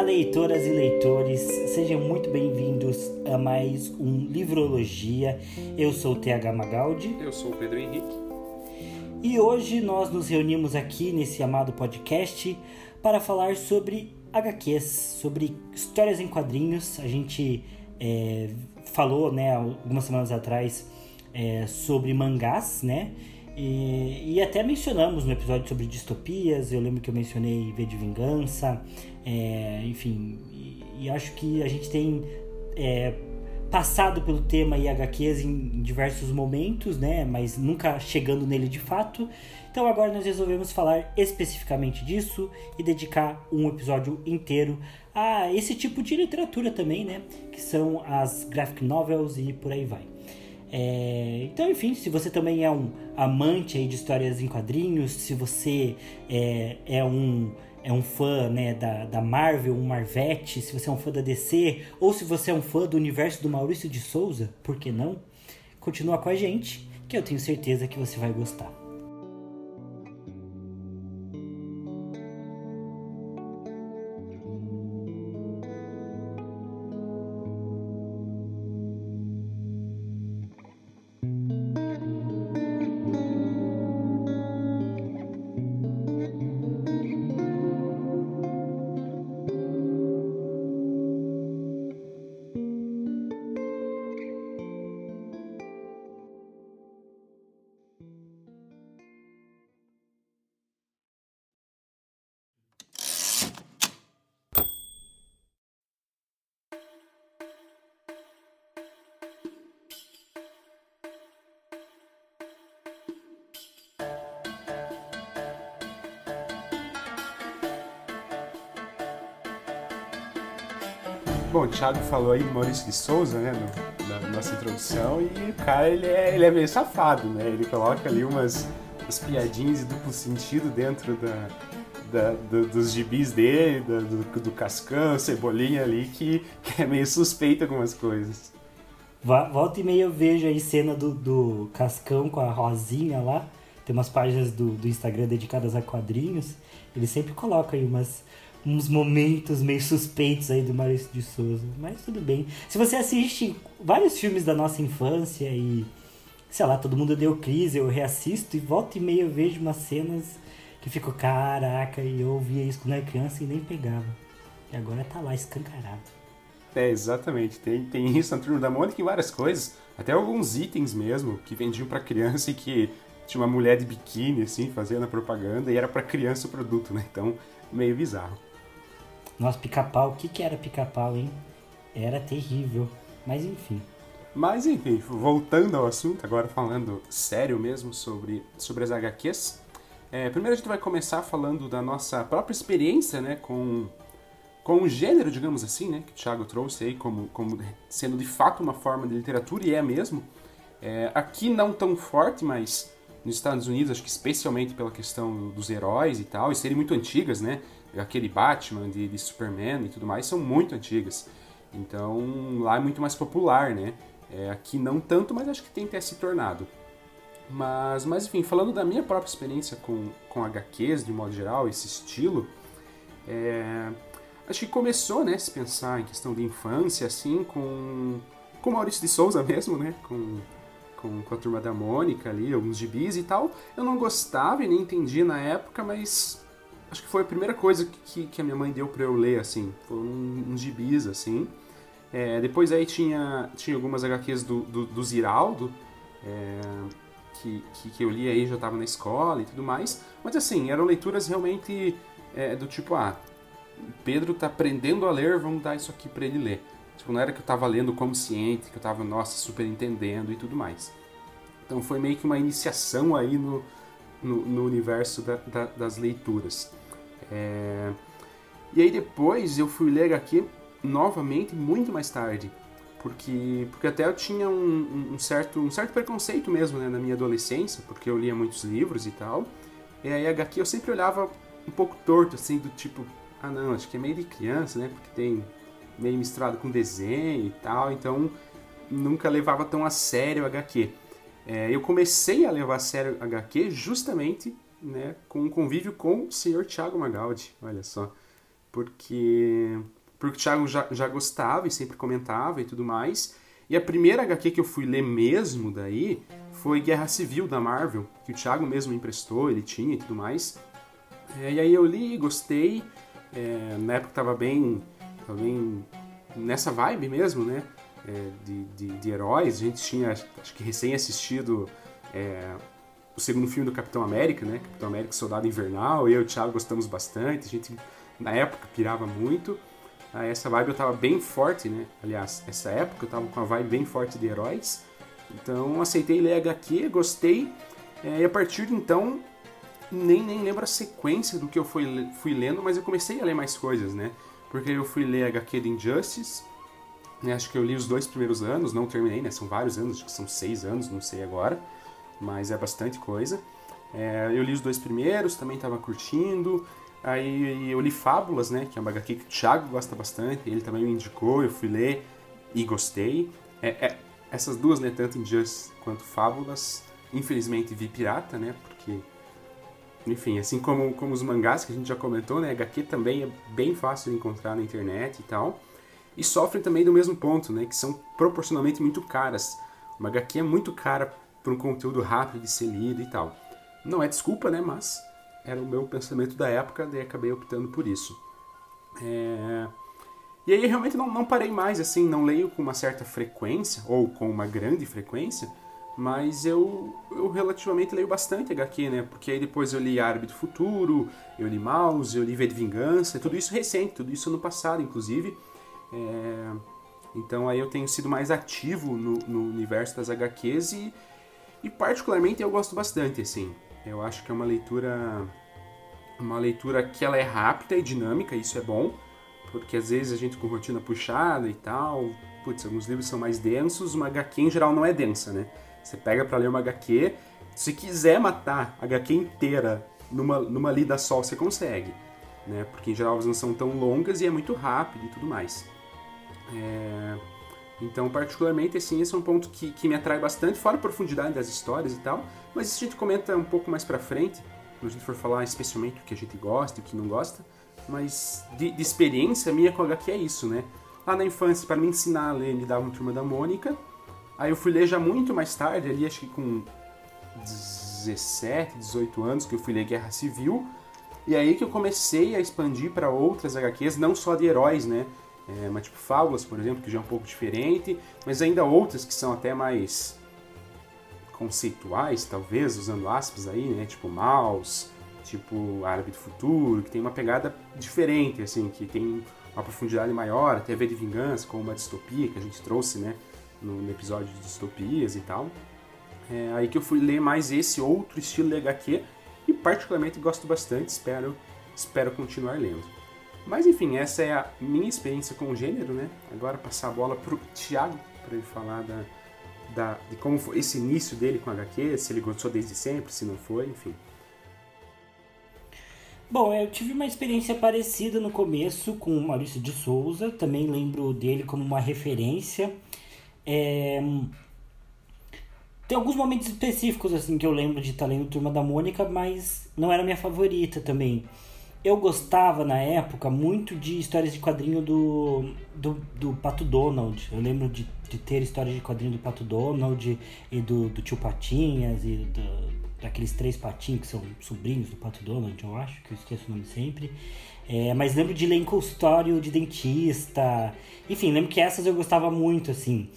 Olá, leitoras e leitores, sejam muito bem-vindos a mais um Livrologia. Eu sou o TH Magaldi. Eu sou o Pedro Henrique. E hoje nós nos reunimos aqui nesse amado podcast para falar sobre HQs, sobre histórias em quadrinhos. A gente é, falou, né, algumas semanas atrás é, sobre mangás, né? E, e, até mencionamos no episódio sobre distopias, eu lembro que eu mencionei V de Vingança, é, enfim, e, e, acho que a gente tem é, passado pelo tema HQs em diversos momentos, né, mas nunca chegando nele de fato. Então agora nós resolvemos falar especificamente disso e dedicar um episódio inteiro a esse tipo de literatura também, né, que são as graphic novels e por aí vai. É, então, enfim, se você também é um amante aí de histórias em quadrinhos, se você é, é um é um fã né, da, da Marvel, um Marvete, se você é um fã da DC, ou se você é um fã do universo do Maurício de Souza, por que não? Continua com a gente, que eu tenho certeza que você vai gostar. Bom, o Thiago falou aí do Maurício de Souza, né, no, na nossa introdução, e o cara, ele é, ele é meio safado, né? Ele coloca ali umas, umas piadinhas e duplo sentido dentro da, da, do, dos gibis dele, do, do, Cascão, Cebolinha ali, que, que é meio suspeito algumas coisas. Volta e meia eu vejo aí cena do, do Cascão com a Rosinha lá, tem umas páginas do, do Instagram dedicadas a quadrinhos, ele sempre coloca aí umas uns momentos meio suspeitos aí do Maurício de Souza. Mas tudo bem. Se você assiste vários filmes da nossa infância e, sei lá, todo mundo deu crise, eu reassisto e volta e meia eu vejo umas cenas que fico, caraca, e eu ouvia isso quando era criança e nem pegava. E agora tá lá escancarado. É, exatamente. Tem, tem isso na Turma da Mônica e várias coisas. Até alguns itens mesmo que vendiam para criança e que tinha uma mulher de biquíni, assim, fazendo a propaganda e era para criança o produto, né? Então, meio bizarro. Nossa, pica-pau, o que, que era pica-pau, hein? Era terrível. Mas enfim. Mas enfim, voltando ao assunto, agora falando sério mesmo sobre, sobre as HQs. É, primeiro a gente vai começar falando da nossa própria experiência né, com, com o gênero, digamos assim, né, que o Thiago trouxe aí como, como sendo de fato uma forma de literatura, e é mesmo. É, aqui não tão forte, mas nos Estados Unidos, acho que especialmente pela questão dos heróis e tal, e serem muito antigas, né? Aquele Batman de, de, Superman e tudo mais são muito antigas. Então lá é muito mais popular, né? É, aqui não tanto, mas acho que tem até se tornado. Mas, mas enfim, falando da minha própria experiência com, com HQs de modo geral, esse estilo, é, acho que começou, né, se pensar em questão de infância, assim, com, com Maurício de Souza mesmo, né, com, com, com a Turma da Mônica ali, alguns gibis e tal. Eu não gostava e nem entendia na época, mas acho que foi a primeira coisa que, que a minha mãe deu para eu ler, assim. Foram uns gibis, assim. É, depois aí tinha, tinha algumas HQs do, do, do Ziraldo, é, que, que, que, eu li aí, já estava na escola e tudo mais. Mas assim, eram leituras realmente é, do tipo, ah, Pedro tá aprendendo a ler, vamos dar isso aqui para ele ler. Tipo, não era que eu estava lendo como ciente, que eu estava, nossa, super entendendo e tudo mais. Então foi meio que uma iniciação aí no, no, no universo da, da, das leituras. É... E aí depois eu fui ler aqui novamente muito mais tarde, porque, porque até eu tinha um, um certo, um certo preconceito mesmo né, na minha adolescência, porque eu lia muitos livros e tal. E aí HQ eu sempre olhava um pouco torto, assim, do tipo, ah não, acho que é meio de criança, né? Porque tem meio misturado com desenho e tal, então nunca levava tão a sério HQ. É, eu comecei a levar a sério HQ justamente né, com um convívio com o senhor Tiago Magaldi, olha só. porque, porque o Thiago já, já gostava e sempre comentava e tudo mais. E a primeira HQ que eu fui ler mesmo daí foi Guerra Civil da Marvel, que o Thiago mesmo emprestou, ele tinha e tudo mais. É, e aí eu li, gostei. É, na época tava bem, tava bem nessa vibe mesmo, né? É, de, de, de, heróis. A gente tinha, acho que recém assistido é, o segundo filme do Capitão América, né? Capitão América Soldado Invernal. Eu e o Thiago gostamos bastante. A gente, na época, pirava muito. Ah, essa vibe eu tava bem forte, né? Aliás, essa época eu tava com a vibe bem forte de heróis. Então aceitei ler HQ, gostei. É, e a partir de então, nem, nem lembro a sequência do que eu fui, fui lendo, mas eu comecei a ler mais coisas, né? Porque eu fui ler HQ de Injustice, né? acho que eu li os dois primeiros anos, não terminei, né? São vários anos, acho que são seis anos, não sei agora, mas é bastante coisa. É, eu li os dois primeiros, também estava curtindo. Aí eu li Fábulas, né? Que é uma HQ que o Thiago gosta bastante, ele também me indicou, eu fui ler e gostei. É, é, essas duas, né? Tanto Injustice quanto Fábulas, infelizmente vi pirata, né? Porque enfim, assim como, como os mangás que a gente já comentou, né? HQ também é bem fácil de encontrar na internet e tal. E sofrem também do mesmo ponto, né? Que são proporcionalmente muito caras. Uma HQ é muito cara para um conteúdo rápido de ser lido e tal. Não é desculpa, né? Mas era o meu pensamento da época, daí acabei optando por isso. É... E aí realmente não, não parei mais, assim, não leio com uma certa frequência, ou com uma grande frequência, mas eu, eu relativamente leio bastante HQ, né? Porque aí depois eu li do Futuro, eu li Mouse, eu li V de Vingança, tudo isso recente, tudo isso no passado, inclusive. É... Então aí eu tenho sido mais ativo no, no universo das HQs e, e particularmente eu gosto bastante, assim. Eu acho que é uma leitura uma leitura que ela é rápida e dinâmica, isso é bom, porque às vezes a gente com rotina puxada e tal, putz, alguns livros são mais densos, uma HQ em geral não é densa, né? Você pega para ler uma HQ, se quiser matar a HQ inteira numa, numa lida só, você consegue. Né? Porque em geral elas não são tão longas e é muito rápido e tudo mais. É... Então, particularmente, assim, esse é um ponto que, que me atrai bastante, fora a profundidade das histórias e tal, mas isso a gente comenta um pouco mais pra frente, quando a gente for falar especialmente o que a gente gosta e o que não gosta, mas de, de experiência minha com HQ é isso, né? Lá na infância, para me ensinar a ler, me dava uma turma da Mônica, Aí eu fui ler já muito mais tarde, ali acho que com 17, 18 anos, que eu fui ler Guerra Civil. E aí que eu comecei a expandir para outras HQs, não só de heróis, né? É, mas tipo Fábulas, por exemplo, que já é um pouco diferente, mas ainda outras que são até mais conceituais, talvez, usando aspas aí, né? Tipo Mouse, tipo Árabe do Futuro, que tem uma pegada diferente, assim, que tem uma profundidade maior, até ver de vingança, como uma distopia que a gente trouxe, né? no episódio de distopias e tal. É aí que eu fui ler mais esse outro estilo de HQ e particularmente gosto bastante, espero, espero continuar lendo. Mas enfim, essa é a minha experiência com o gênero, né? Agora passar a bola pro Thiago para ele falar da, da, de como foi esse início dele com HQ, se ele gostou desde sempre, se não foi, enfim. Bom, eu tive uma experiência parecida no começo com o Maurício de Souza, também lembro dele como uma referência. É... Tem alguns momentos específicos assim que eu lembro de estar lendo Turma da Mônica, mas não era minha favorita também. Eu gostava na época muito de histórias de quadrinho do, do, do Pato Donald. Eu lembro de, de ter histórias de quadrinho do Pato Donald e do, do tio Patinhas e do, daqueles três patinhos que são sobrinhos do Pato Donald, eu acho, que eu esqueço o nome sempre. É, mas lembro de ler em consultório de dentista. Enfim, lembro que essas eu gostava muito, assim.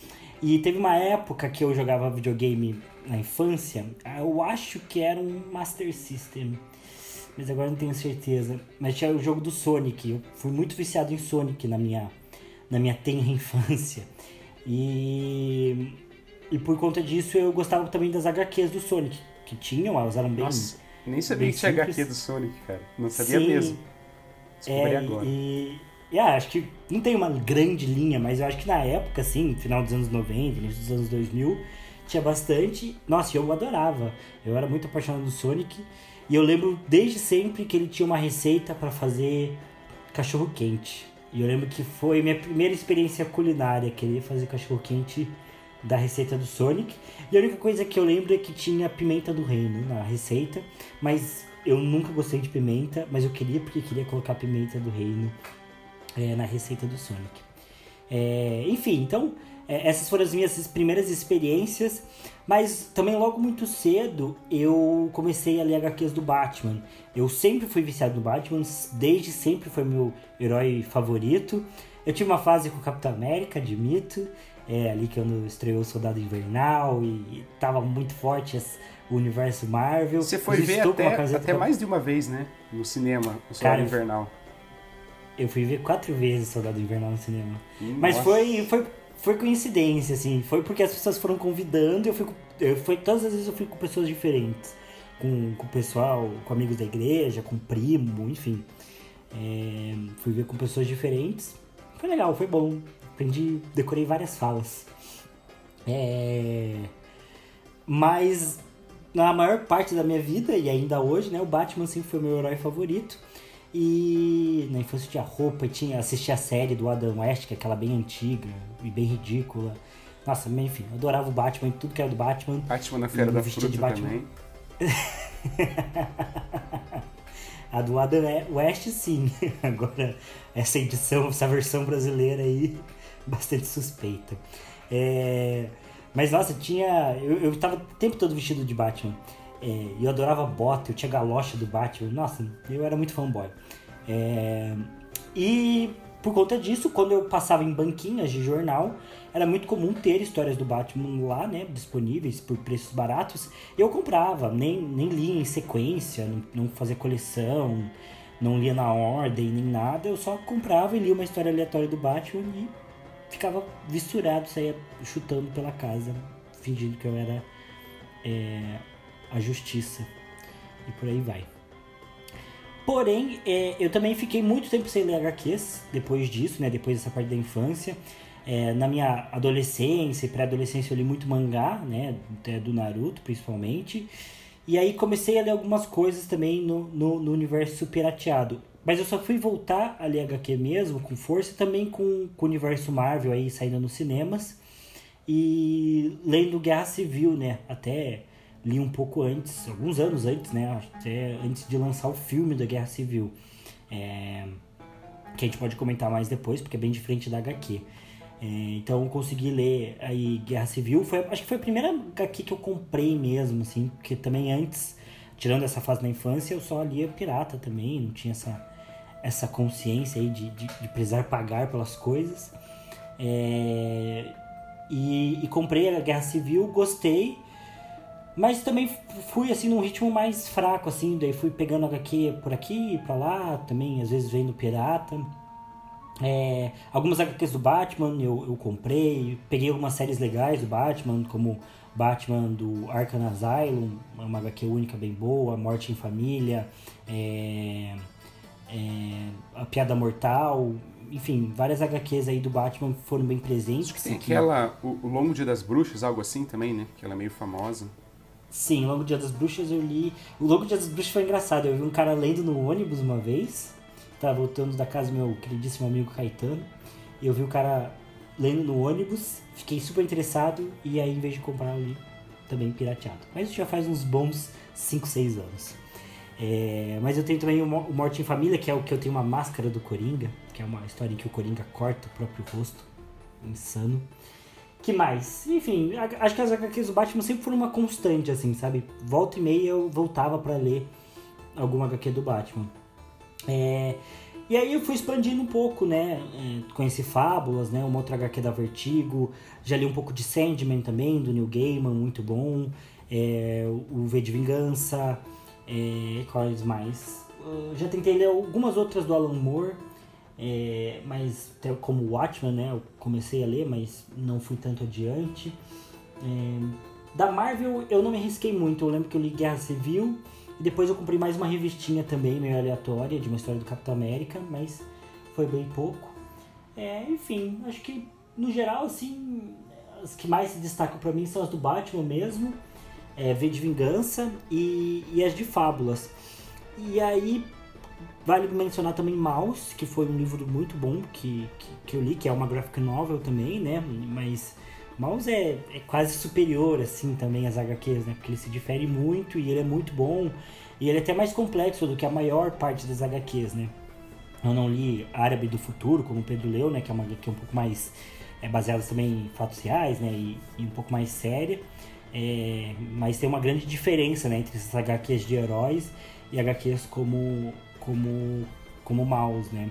E teve uma época que eu jogava videogame na infância, eu acho que era um Master System, mas agora não tenho certeza. Mas tinha o jogo do Sonic, eu fui muito viciado em Sonic na minha, na minha tenra infância. E, e por conta disso eu gostava também das HQs do Sonic, que tinham, elas eram bem. Nossa, nem sabia que tinha HQ do Sonic, cara. Não sabia Sim, mesmo. Descobri é, agora. E, e ah, acho que não tem uma grande linha, mas eu acho que na época, assim, final dos anos 90, início dos anos 2000, tinha bastante. Nossa, eu adorava. Eu era muito apaixonado do Sonic. E eu lembro desde sempre que ele tinha uma receita para fazer cachorro quente. E eu lembro que foi minha primeira experiência culinária, querer fazer cachorro quente da receita do Sonic. E a única coisa que eu lembro é que tinha pimenta do reino na receita, mas eu nunca gostei de pimenta, mas eu queria porque queria colocar pimenta do reino é, na receita do Sonic. É, enfim, então é, essas foram as minhas primeiras experiências, mas também logo muito cedo eu comecei a ler HQs do Batman. Eu sempre fui viciado no Batman, desde sempre foi meu herói favorito. Eu tive uma fase com o Capitão América, admito, é ali que eu estreou o Soldado Invernal e, e tava muito forte o universo Marvel. Você foi ver até, até mais de uma vez, né? No cinema, o Soldado Cara, Invernal. Eu fui ver quatro vezes Soldado Invernal no cinema. Hum, Mas foi, foi, foi coincidência, assim. Foi porque as pessoas foram convidando e eu fui, eu fui. Todas as vezes eu fui com pessoas diferentes. Com, com o pessoal, com amigos da igreja, com primo, enfim. É, fui ver com pessoas diferentes. Foi legal, foi bom. Aprendi, decorei várias falas. É, mas na maior parte da minha vida, e ainda hoje, né, o Batman sempre foi meu herói favorito. E na infância tinha roupa, tinha assistia a série do Adam West, que é aquela bem antiga e bem ridícula. Nossa, enfim, eu adorava o Batman, tudo que era do Batman. Batman na Feira da Fruta de Batman. também. a do Adam West, sim. Agora, essa edição, essa versão brasileira aí, bastante suspeita. É... Mas, nossa, tinha... Eu, eu tava o tempo todo vestido de Batman. É, eu adorava bota, eu tinha galocha do Batman. Nossa, eu era muito fanboy. É, e por conta disso, quando eu passava em banquinhas de jornal, era muito comum ter histórias do Batman lá, né, disponíveis por preços baratos. Eu comprava, nem, nem lia em sequência, não, não fazia coleção, não lia na ordem nem nada. Eu só comprava e lia uma história aleatória do Batman e ficava visturado, saía chutando pela casa, fingindo que eu era é, a justiça. E por aí vai. Porém, é, eu também fiquei muito tempo sem ler HQs depois disso, né? Depois dessa parte da infância. É, na minha adolescência e pré-adolescência eu li muito mangá, né? Do Naruto, principalmente. E aí comecei a ler algumas coisas também no, no, no universo pirateado. Mas eu só fui voltar a ler HQ mesmo, com força, também com, com o universo Marvel aí saindo nos cinemas. E lendo Guerra Civil, né? Até li um pouco antes, alguns anos antes, né? Até antes de lançar o filme da Guerra Civil. É, que a gente pode comentar mais depois, porque é bem diferente da HQ. É, então consegui ler aí Guerra Civil. Foi, acho que foi a primeira HQ que eu comprei mesmo, assim, porque também antes, tirando essa fase da infância, eu só lia pirata também, não tinha essa, essa consciência aí de, de, de precisar pagar pelas coisas. É, e, e comprei a Guerra Civil, gostei. Mas também fui assim num ritmo mais fraco, assim, daí fui pegando HQ por aqui pra lá, também às vezes vendo pirata. É, algumas HQs do Batman eu, eu comprei, peguei algumas séries legais do Batman, como Batman do Arkham Asylum, uma HQ única bem boa, Morte em Família, é, é, A Piada Mortal, enfim, várias HQs aí do Batman foram bem presentes. Acho que tem aquela, o, o Longo Dia das Bruxas, algo assim também, né? Que ela é meio famosa. Sim, Longo Dia das Bruxas eu li. O Longo Dia das Bruxas foi engraçado. Eu vi um cara lendo no ônibus uma vez. Tava voltando da casa do meu queridíssimo amigo Caetano. E eu vi o cara lendo no ônibus. Fiquei super interessado. E aí, em vez de comprar, eu li também pirateado. Mas isso já faz uns bons 5, 6 anos. É, mas eu tenho também o Morte em Família, que é o que eu tenho uma máscara do Coringa. Que é uma história em que o Coringa corta o próprio rosto. Insano que mais? Enfim, acho que as HQs do Batman sempre foram uma constante, assim, sabe? Volta e meia eu voltava para ler alguma HQ do Batman. É, e aí eu fui expandindo um pouco, né? É, conheci Fábulas, né? Uma outra HQ da Vertigo. Já li um pouco de Sandman também, do Neil Gaiman, muito bom. É, o V de Vingança. É, quais mais? Eu já tentei ler algumas outras do Alan Moore. É, mas como Watchmen, né? Eu comecei a ler, mas não fui tanto adiante. É, da Marvel eu não me arrisquei muito. Eu lembro que eu li Guerra Civil e depois eu comprei mais uma revistinha também, meio aleatória, de uma história do Capitão América, mas foi bem pouco. É, enfim, acho que no geral, assim, as que mais se destacam para mim são as do Batman mesmo, é, V de Vingança e, e as de Fábulas. E aí, Vale mencionar também Mouse, que foi um livro muito bom que, que, que, eu li, que é uma graphic novel também, né? Mas Mouse é, é quase superior, assim, também às HQs, né? Porque ele se difere muito e ele é muito bom. E ele é até mais complexo do que a maior parte das HQs, né? Eu não li Árabe do Futuro, como o Pedro leu, né? Que é uma HQ um pouco mais é, baseada também em fatos reais, né? E, e um pouco mais séria. É, mas tem uma grande diferença né, entre essas HQs de heróis e HQs como, como, como Maus, né?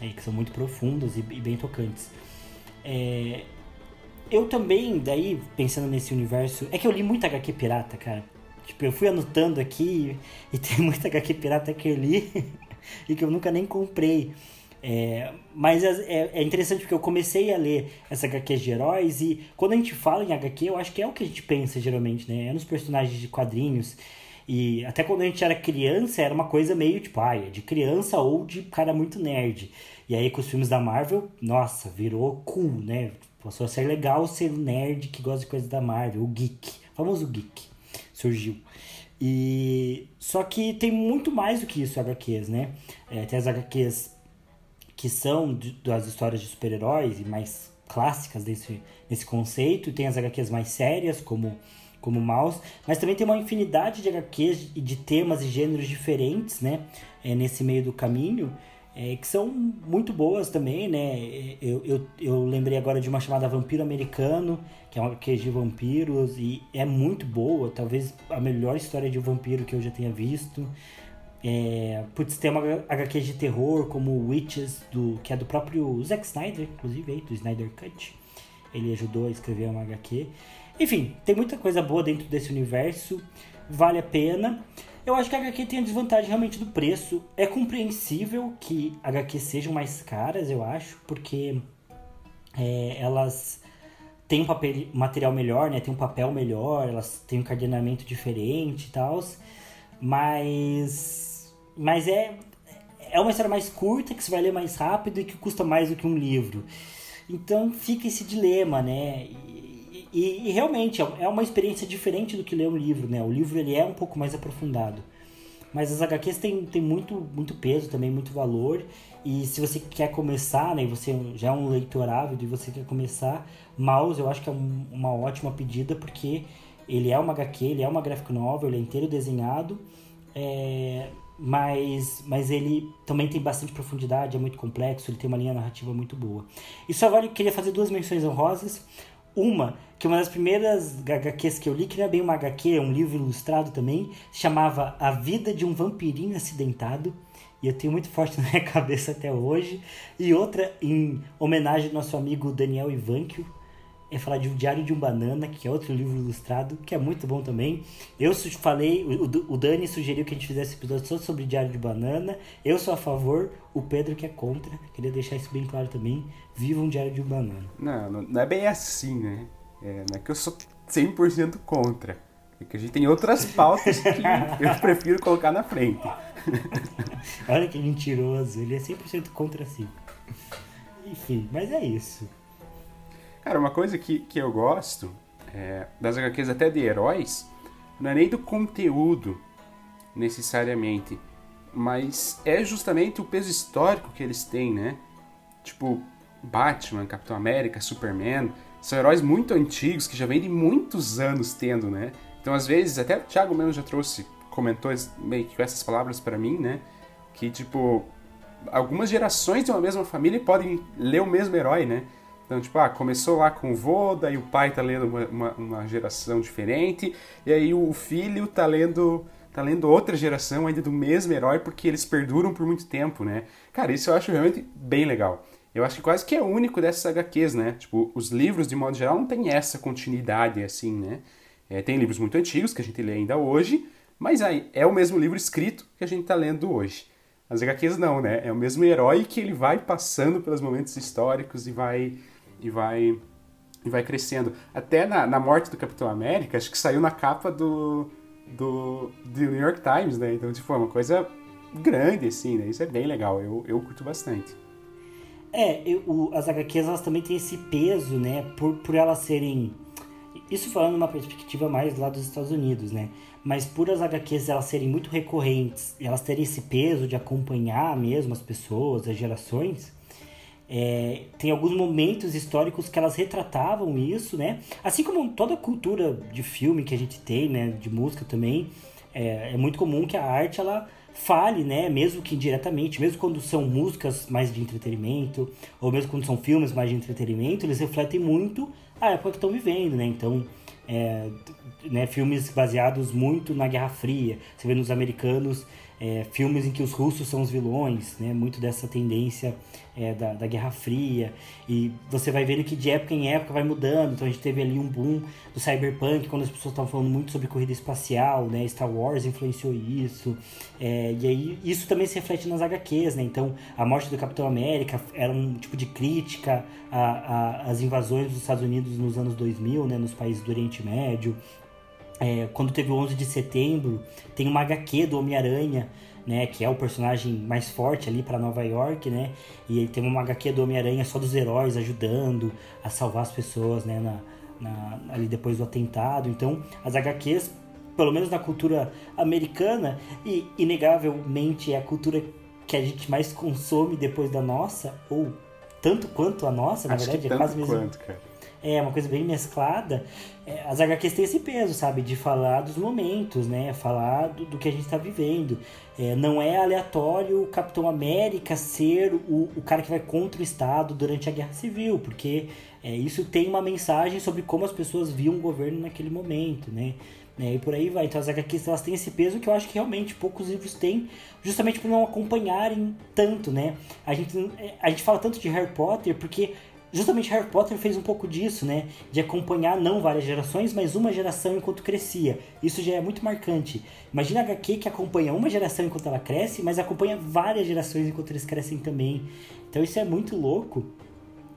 É, que são muito profundas e, e bem tocantes. É, eu também, daí, pensando nesse universo. É que eu li muita HQ pirata, cara. Tipo, eu fui anotando aqui e tem muita HQ pirata que eu li e que eu nunca nem comprei. É, mas é, é, interessante porque eu comecei a ler essa HQ de heróis e quando a gente fala em HQ, eu acho que é o que a gente pensa geralmente, né? É nos personagens de quadrinhos. E até quando a gente era criança, era uma coisa meio tipo, ah, é de criança ou de cara muito nerd. E aí com os filmes da Marvel, nossa, virou cool, né? Passou a ser legal ser nerd que gosta de coisas da Marvel, o geek, o famoso geek, surgiu. E só que tem muito mais do que isso HQs, né? É, tem as HQs que são das histórias de super-heróis e mais clássicas desse, desse conceito, e tem as HQs mais sérias, como como Mouse, mas também tem uma infinidade de HQs e de temas e gêneros diferentes, né, é, nesse meio do caminho, é, que são muito boas também, né? Eu, eu, eu lembrei agora de uma chamada Vampiro Americano, que é uma HQ de vampiros, e é muito boa, talvez a melhor história de vampiro que eu já tenha visto. É, putz, tem uma HQ de terror como Witches, do, que é do próprio Zack Snyder, inclusive, aí, do Snyder Cut. Ele ajudou a escrever uma HQ. Enfim, tem muita coisa boa dentro desse universo, vale a pena. Eu acho que a HQ tem a desvantagem realmente do preço. É compreensível que HQ sejam mais caras, eu acho, porque é, elas têm um papel, material melhor, né? Tem um papel melhor, elas têm um cadenamento diferente e tal. Mas. Mas é. É uma história mais curta, que você vai ler mais rápido e que custa mais do que um livro. Então fica esse dilema, né? E, e, realmente é, é uma experiência diferente do que ler um livro, né? O livro ele é um pouco mais aprofundado. Mas as HQs têm, têm muito, muito peso também, muito valor. E se você quer começar, né? Você já é um leitor ávido e você quer começar, Mouse eu acho que é um, uma ótima pedida porque ele é uma HQ, ele é uma graphic novel, ele é inteiro desenhado. É, mas, mas ele também tem bastante profundidade, é muito complexo, ele tem uma linha narrativa muito boa. E só agora eu queria fazer duas menções honrosas. Uma, que uma das primeiras HQs que eu li, que não é bem uma HQ, é um livro ilustrado também, chamava A Vida de um Vampirinho Acidentado. E eu tenho muito forte na minha cabeça até hoje. E outra, em homenagem ao nosso amigo Daniel Ivankio, é falar de O Diário de um Banana, que é outro livro ilustrado, que é muito bom também. Eu falei, o, Dani sugeriu que a gente fizesse episódio só sobre Diário de Banana. Eu sou a favor, o Pedro que é contra. Queria deixar isso bem claro também. Viva um Diário de um Banana. Não, não é bem assim, né? É, não é que eu sou 100% contra. É que a gente tem outras pautas que eu prefiro colocar na frente. Olha que mentiroso, ele é 100% contra si. Enfim, mas é isso. Cara, uma coisa que, que eu gosto é, das HQs até de heróis, não é nem do conteúdo necessariamente, mas é justamente o peso histórico que eles têm, né? Tipo, Batman, Capitão América, Superman, são heróis muito antigos que já vêm de muitos anos tendo, né? Então, às vezes, até o Thiago mesmo já trouxe, comentou meio que com essas palavras para mim, né? Que, tipo, algumas gerações de uma mesma família podem ler o mesmo herói, né? Então, tipo, ah, começou lá com o vô, daí o pai tá lendo uma, uma, uma, geração diferente, e aí o filho tá lendo, tá lendo outra geração ainda do mesmo herói, porque eles perduram por muito tempo, né? Cara, isso eu acho realmente bem legal. Eu acho que quase que é único dessas HQs, né? Tipo, os livros, de modo geral, não tem essa continuidade assim, né? É, tem livros muito antigos que a gente lê ainda hoje, mas aí é o mesmo livro escrito que a gente tá lendo hoje. As HQs não, né? É o mesmo herói que ele vai passando pelos momentos históricos e vai e vai e vai crescendo. Até na, na morte do Capitão América, acho que saiu na capa do, do, do New York Times, né? Então, tipo, é uma coisa grande, assim, né? Isso é bem legal, eu, eu curto bastante. É, eu, o, as HQs, elas também têm esse peso, né? Por, por elas serem... Isso falando numa perspectiva mais lá dos Estados Unidos, né? Mas por as HQs elas serem muito recorrentes, elas terem esse peso de acompanhar mesmo as pessoas, as gerações é, tem alguns momentos históricos que elas retratavam isso, né? Assim como toda cultura de filme que a gente tem, né? De música também. é, é muito comum que a arte ela fale, né, mesmo que indiretamente, mesmo quando são músicas mais de entretenimento, ou mesmo quando são filmes mais de entretenimento, eles refletem muito a época que estão vivendo, né? Então, é, né, filmes baseados muito na Guerra Fria. Você vê nos americanos é, filmes em que os russos são os vilões, né? Muito dessa tendência é, da, da Guerra Fria. E você vai vendo que de época em época vai mudando. Então a gente teve ali um boom do cyberpunk, quando as pessoas estavam falando muito sobre corrida espacial, né? Star Wars influenciou isso. É, e aí isso também se reflete nas HQs, né? Então a morte do Capitão América era um tipo de crítica às invasões dos Estados Unidos nos anos 2000, né? Nos países do Oriente Médio. É, quando teve o 11 de setembro, tem uma HQ do Homem-Aranha, né, que é o personagem mais forte ali para Nova York, né? E ele tem uma HQ do Homem-Aranha só dos heróis ajudando a salvar as pessoas, né, na, na, ali depois do atentado. Então, as HQs, pelo menos na cultura americana, e inegavelmente é a cultura que a gente mais consome depois da nossa, ou tanto quanto a nossa, na Acho verdade, é quase mesmo. Quanto, cara é uma coisa bem mesclada, é, as HQs têm esse peso, sabe? De falar dos momentos, né? Falar do, do que a gente está vivendo. É, não é aleatório o Capitão América ser o, o cara que vai contra o Estado durante a Guerra Civil, porque é, isso tem uma mensagem sobre como as pessoas viam o governo naquele momento, né? É, e por aí vai. Então as HQs elas têm esse peso que eu acho que realmente poucos livros têm, justamente por não acompanharem tanto, né? A gente, a gente fala tanto de Harry Potter porque justamente Harry Potter fez um pouco disso, né? De acompanhar não várias gerações, mas uma geração enquanto crescia. Isso já é muito marcante. Imagina a HQ que acompanha uma geração enquanto ela cresce, mas acompanha várias gerações enquanto eles crescem também. Então isso é muito louco.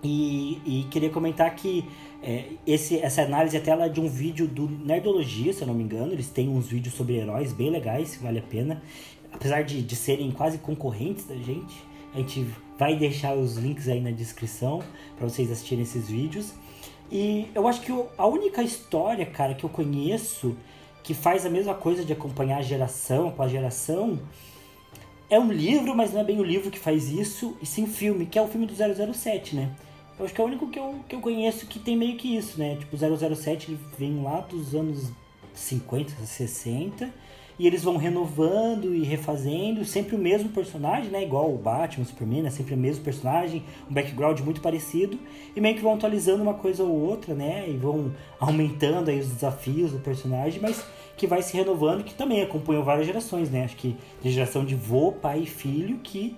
E, e queria comentar que é, esse, essa análise até ela é de um vídeo do Nerdologia, se eu não me engano. Eles têm uns vídeos sobre heróis bem legais, vale a pena. Apesar de, de serem quase concorrentes da gente, a gente vai deixar os links aí na descrição para vocês assistirem esses vídeos. E eu acho que a única história, cara, que eu conheço que faz a mesma coisa de acompanhar geração após geração é um livro, mas não é bem o livro que faz isso, e sim filme, que é o filme do 007, né? Eu acho que é o único que eu, que eu conheço que tem meio que isso, né? Tipo, o 007 ele vem lá dos anos 50, 60 e eles vão renovando e refazendo, sempre o mesmo personagem, né? Igual o Batman, o Superman, né? Sempre o mesmo personagem, um background muito parecido, e meio que vão atualizando uma coisa ou outra, né? E vão aumentando aí os desafios do personagem, mas que vai se renovando, que também acompanham várias gerações, né? Acho que de geração de vô, pai e filho que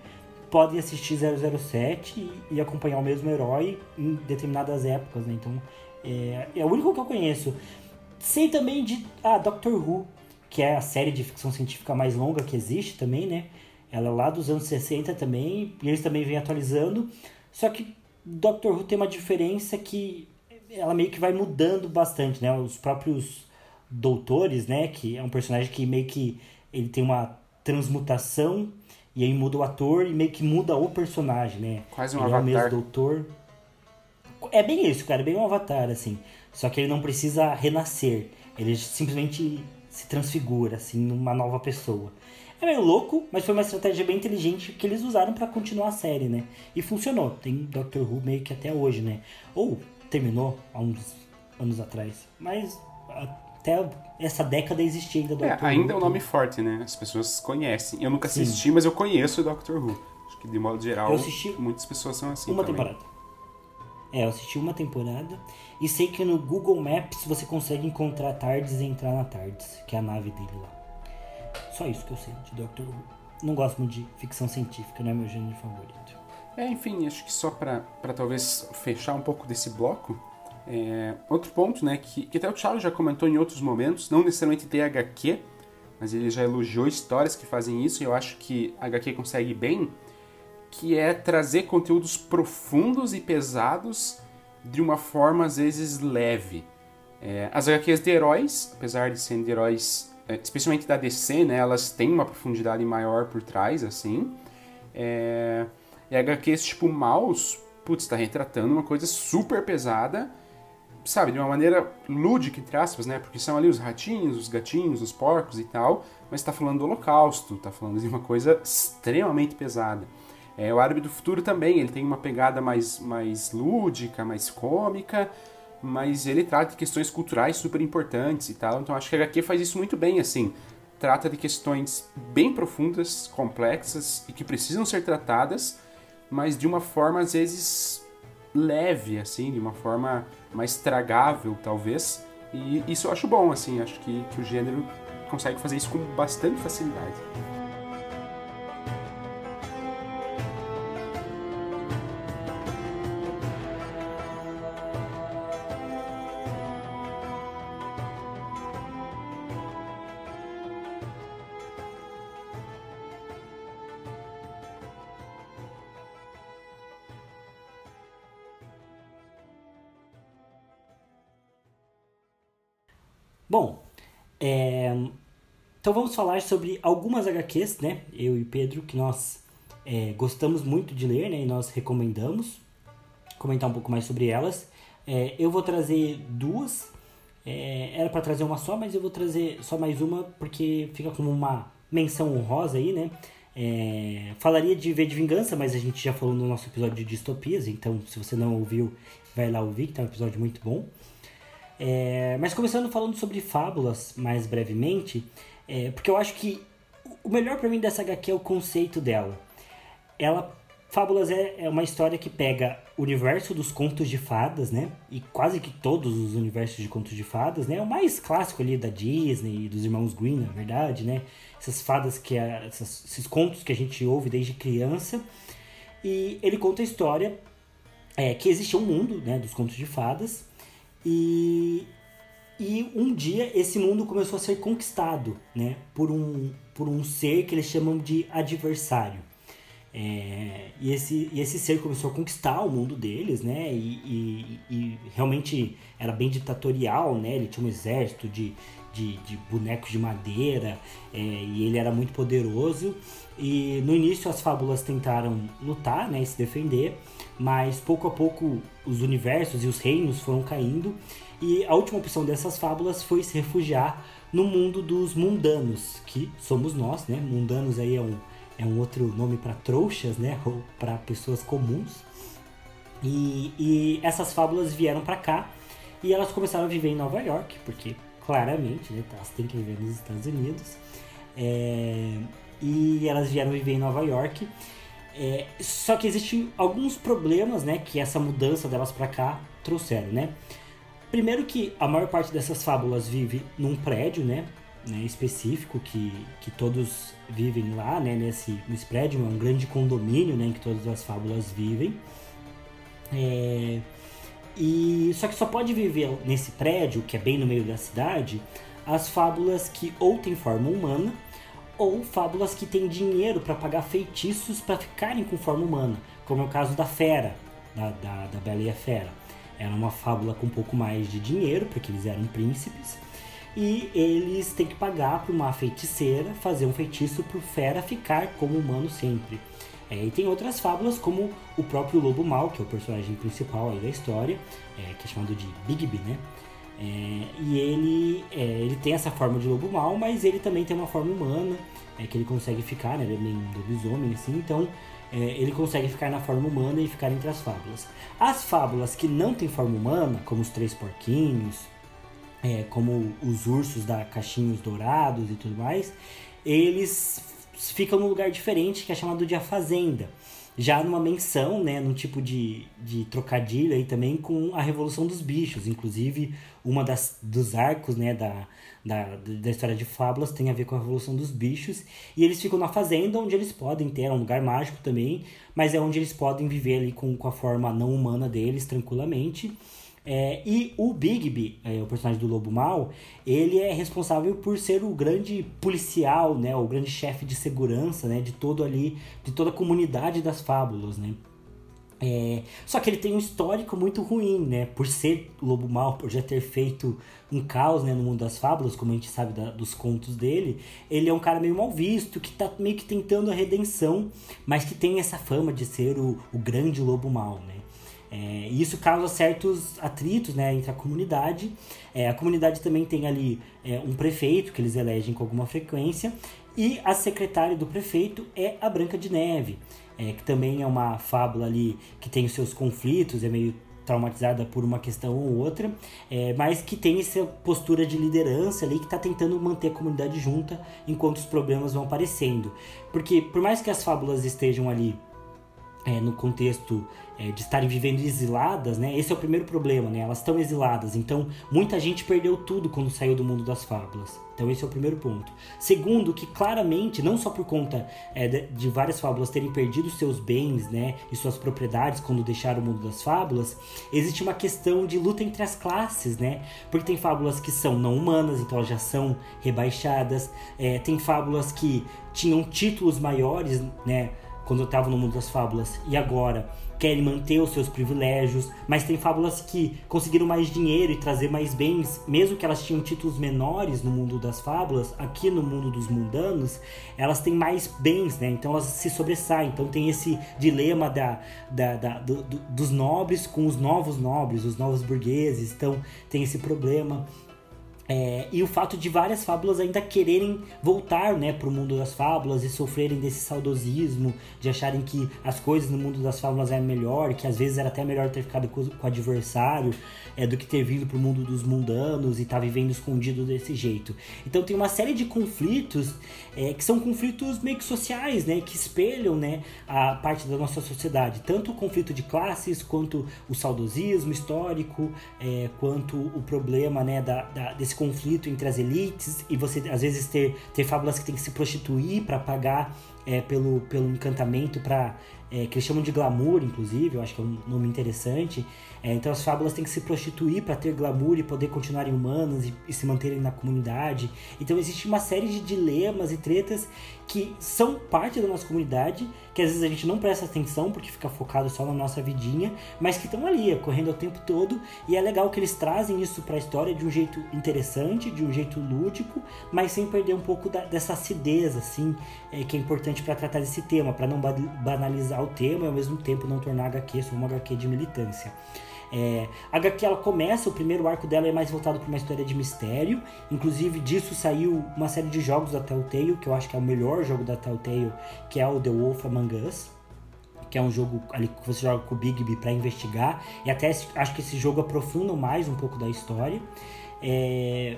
podem assistir 007 e, e acompanhar o mesmo herói em determinadas épocas, né? Então, é, é o único que eu conheço. Sei também de ah, Doctor Who, que é a série de ficção científica mais longa que existe também, né? Ela é lá dos anos 60 também, e eles também vêm atualizando. Só que Doctor Who tem uma diferença que ela meio que vai mudando bastante, né? Os próprios doutores, né? Que é um personagem que meio que ele tem uma transmutação e aí muda o ator e meio que muda o personagem, né? Quase um ele avatar. É o mesmo doutor. É bem isso, cara, é bem um avatar, assim. Só que ele não precisa renascer. Ele simplesmente se transfigura, assim, numa nova pessoa. É meio louco, mas foi uma estratégia bem inteligente que eles usaram para continuar a série, né? E funcionou. Tem Doctor Who meio que até hoje, né? Ou terminou há uns anos atrás. Mas até essa década existia ainda Doctor é, Who. Ainda é um nome forte, né? As pessoas conhecem. Eu nunca assisti, Sim. mas eu conheço o Doctor Who. Acho que de modo geral, muitas pessoas são assim. Uma também. temporada. É, eu assisti uma temporada e sei que no Google Maps você consegue encontrar Tardes e entrar na Tardes, que é a nave dele lá. Só isso que eu sei de Doctor Who. Não gosto muito de ficção científica, não é meu gênero favorito. É, enfim, acho que só para talvez fechar um pouco desse bloco, é, outro ponto, né, que, que até o Charles já comentou em outros momentos, não necessariamente ter HQ, mas ele já elogiou histórias que fazem isso, e eu acho que a HQ consegue bem, que é trazer conteúdos profundos e pesados de uma forma às vezes leve. É, as HQs de heróis, apesar de serem de heróis, é, especialmente da DC, né, elas têm uma profundidade maior por trás, assim. É, e HQs tipo Maus, putz, está retratando uma coisa super pesada, sabe, de uma maneira lúdica, entre aspas, né, porque são ali os ratinhos, os gatinhos, os porcos e tal, mas está falando do holocausto, está falando de uma coisa extremamente pesada. É, o Árabe do Futuro também, ele tem uma pegada mais, mais lúdica, mais cômica, mas ele trata de questões culturais super importantes e tal. Então acho que a HQ faz isso muito bem, assim. trata de questões bem profundas, complexas e que precisam ser tratadas, mas de uma forma às vezes leve, assim, de uma forma mais tragável, talvez. E isso eu acho bom, assim, acho que, que o gênero consegue fazer isso com bastante facilidade. Então vamos falar sobre algumas HQs, né? Eu e Pedro, que nós é, gostamos muito de ler, né? E nós recomendamos comentar um pouco mais sobre elas. É, eu vou trazer duas. É, era para trazer uma só, mas eu vou trazer só mais uma porque fica como uma menção honrosa aí, né? É, falaria de V de Vingança, mas a gente já falou no nosso episódio de distopias, então se você não ouviu, vai lá ouvir, que tá um episódio muito bom. É, mas começando falando sobre fábulas mais brevemente, é, porque eu acho que o melhor para mim dessa HQ é o conceito dela. Ela Fábulas é, é uma história que pega o universo dos contos de fadas, né? E quase que todos os universos de contos de fadas, né? O mais clássico ali da Disney e dos irmãos Green, na verdade, né? Essas fadas que... essas, esses contos que a gente ouve desde criança. E ele conta a história é, que existe um mundo, né? Dos contos de fadas. E, e um dia esse mundo começou a ser conquistado né, por, um, por um ser que eles chamam de adversário. É, e, esse, e esse ser começou a conquistar o mundo deles, né? E, e, e, realmente era bem ditatorial, né? Ele tinha um exército de, de, de bonecos de madeira é, e ele era muito poderoso. E no início as fábulas tentaram lutar, né? E se defender, mas pouco a pouco os universos e os reinos foram caindo e a última opção dessas fábulas foi se refugiar no mundo dos mundanos, que somos nós, né? Mundanos aí é um, é um outro nome para trouxas, né? Ou para pessoas comuns. E, e essas fábulas vieram para cá e elas começaram a viver em Nova York, porque claramente, né? Elas têm que viver nos Estados Unidos. É, e elas vieram viver em Nova York é, só que existem alguns problemas, né, que essa mudança delas para cá trouxeram, né? Primeiro que a maior parte dessas fábulas vive num prédio, né, né específico que, que todos vivem lá, né, nesse, nesse prédio, é um grande condomínio, né, em que todas as fábulas vivem. É, e só que só pode viver nesse prédio, que é bem no meio da cidade, as fábulas que ou têm forma humana ou fábulas que têm dinheiro para pagar feitiços para ficarem com forma humana, como é o caso da Fera, da, da, da Bela e a Fera. Era uma fábula com um pouco mais de dinheiro, porque eles eram príncipes, e eles têm que pagar para uma feiticeira fazer um feitiço para o Fera ficar como humano sempre. É, e tem outras fábulas, como o próprio Lobo Mal, que é o personagem principal aí da história, é, que é chamado de Bigby, né? É, e ele, é, ele tem essa forma de lobo mal, mas ele também tem uma forma humana, é, que ele consegue ficar, né? Ele é meio lobisomem, assim, então é, ele consegue ficar na forma humana e ficar entre as fábulas. As fábulas que não têm forma humana, como os Três Porquinhos, é, como os ursos da Caixinhos Dourados e tudo mais, eles ficam num lugar diferente que é chamado de A Fazenda já numa menção, né, num tipo de, de trocadilho aí também com a Revolução dos Bichos. Inclusive, uma das, dos arcos, né, da, da, da história de fábulas tem a ver com a Revolução dos Bichos. E eles ficam na fazenda, onde eles podem ter, é um lugar mágico também, mas é onde eles podem viver ali com, com a forma não humana deles, tranquilamente. É, e o Bigby, é, o personagem do Lobo Mal, ele é responsável por ser o grande policial, né, o grande chefe de segurança, né, de todo ali, de toda a comunidade das fábulas, né. É, só que ele tem um histórico muito ruim, né? Por ser lobo mal, por já ter feito um caos né, no mundo das fábulas, como a gente sabe da, dos contos dele, ele é um cara meio mal visto, que tá meio que tentando a redenção, mas que tem essa fama de ser o, o grande lobo mal, né? É, e isso causa certos atritos né, entre a comunidade. É, a comunidade também tem ali é, um prefeito que eles elegem com alguma frequência. E a secretária do prefeito é a Branca de Neve, é, que também é uma fábula ali que tem os seus conflitos, é meio traumatizada por uma questão ou outra, é, mas que tem essa postura de liderança ali que está tentando manter a comunidade junta enquanto os problemas vão aparecendo. Porque por mais que as fábulas estejam ali é, no contexto é, de estarem vivendo exiladas, né? Esse é o primeiro problema, né? Elas estão exiladas. Então, muita gente perdeu tudo quando saiu do mundo das fábulas. Então, esse é o primeiro ponto. Segundo, que claramente, não só por conta é, de, várias fábulas terem perdido seus bens, né? E suas propriedades quando deixaram o mundo das fábulas, existe uma questão de luta entre as classes, né? Porque tem fábulas que são não humanas, então elas já são rebaixadas. É, tem fábulas que tinham títulos maiores, né? Quando estavam no mundo das fábulas. E agora querem manter os seus privilégios, mas tem fábulas que conseguiram mais dinheiro e trazer mais bens, mesmo que elas tinham títulos menores no mundo das fábulas, aqui no mundo dos mundanos, elas têm mais bens, né? Então elas se sobressaem. Então tem esse dilema da, da, da do, do, dos nobres com os novos nobres, os novos burgueses. Então tem esse problema. É, e o fato de várias fábulas ainda quererem voltar né, para o mundo das fábulas e sofrerem desse saudosismo, de acharem que as coisas no mundo das fábulas eram melhor, que às vezes era até melhor ter ficado com, com o adversário é, do que ter vindo para o mundo dos mundanos e estar tá vivendo escondido desse jeito. Então tem uma série de conflitos é, que são conflitos meio que sociais, né, que espelham né, a parte da nossa sociedade, tanto o conflito de classes, quanto o saudosismo histórico, é, quanto o problema né, da, da desse conflito entre as elites e você às vezes ter, ter fábulas que tem que se prostituir para pagar é, pelo, pelo encantamento para é, que eles chamam de glamour, inclusive, eu acho que é um nome interessante. É, então as fábulas têm que se prostituir para ter glamour e poder continuarem humanas e, e, se manterem na comunidade. Então existe uma série de dilemas e tretas que são parte da nossa comunidade, que às vezes a gente não presta atenção porque fica focado só na nossa vidinha, mas que estão ali, correndo o tempo todo. E é legal que eles trazem isso para a história de um jeito interessante, de um jeito lúdico, mas sem perder um pouco da, dessa acidez, assim, é, que é importante para tratar desse tema, para não banalizar o tema e ao mesmo tempo não tornar HQ só uma HQ de militância. É, a HQ ela começa, o primeiro arco dela é mais voltado para uma história de mistério. Inclusive disso saiu uma série de jogos da Telltale, que eu acho que é o melhor jogo da Telltale, que é o The Wolf Among Us. Que é um jogo ali que você joga com o Bigby para investigar. E até acho que esse jogo aprofunda mais um pouco da história. É,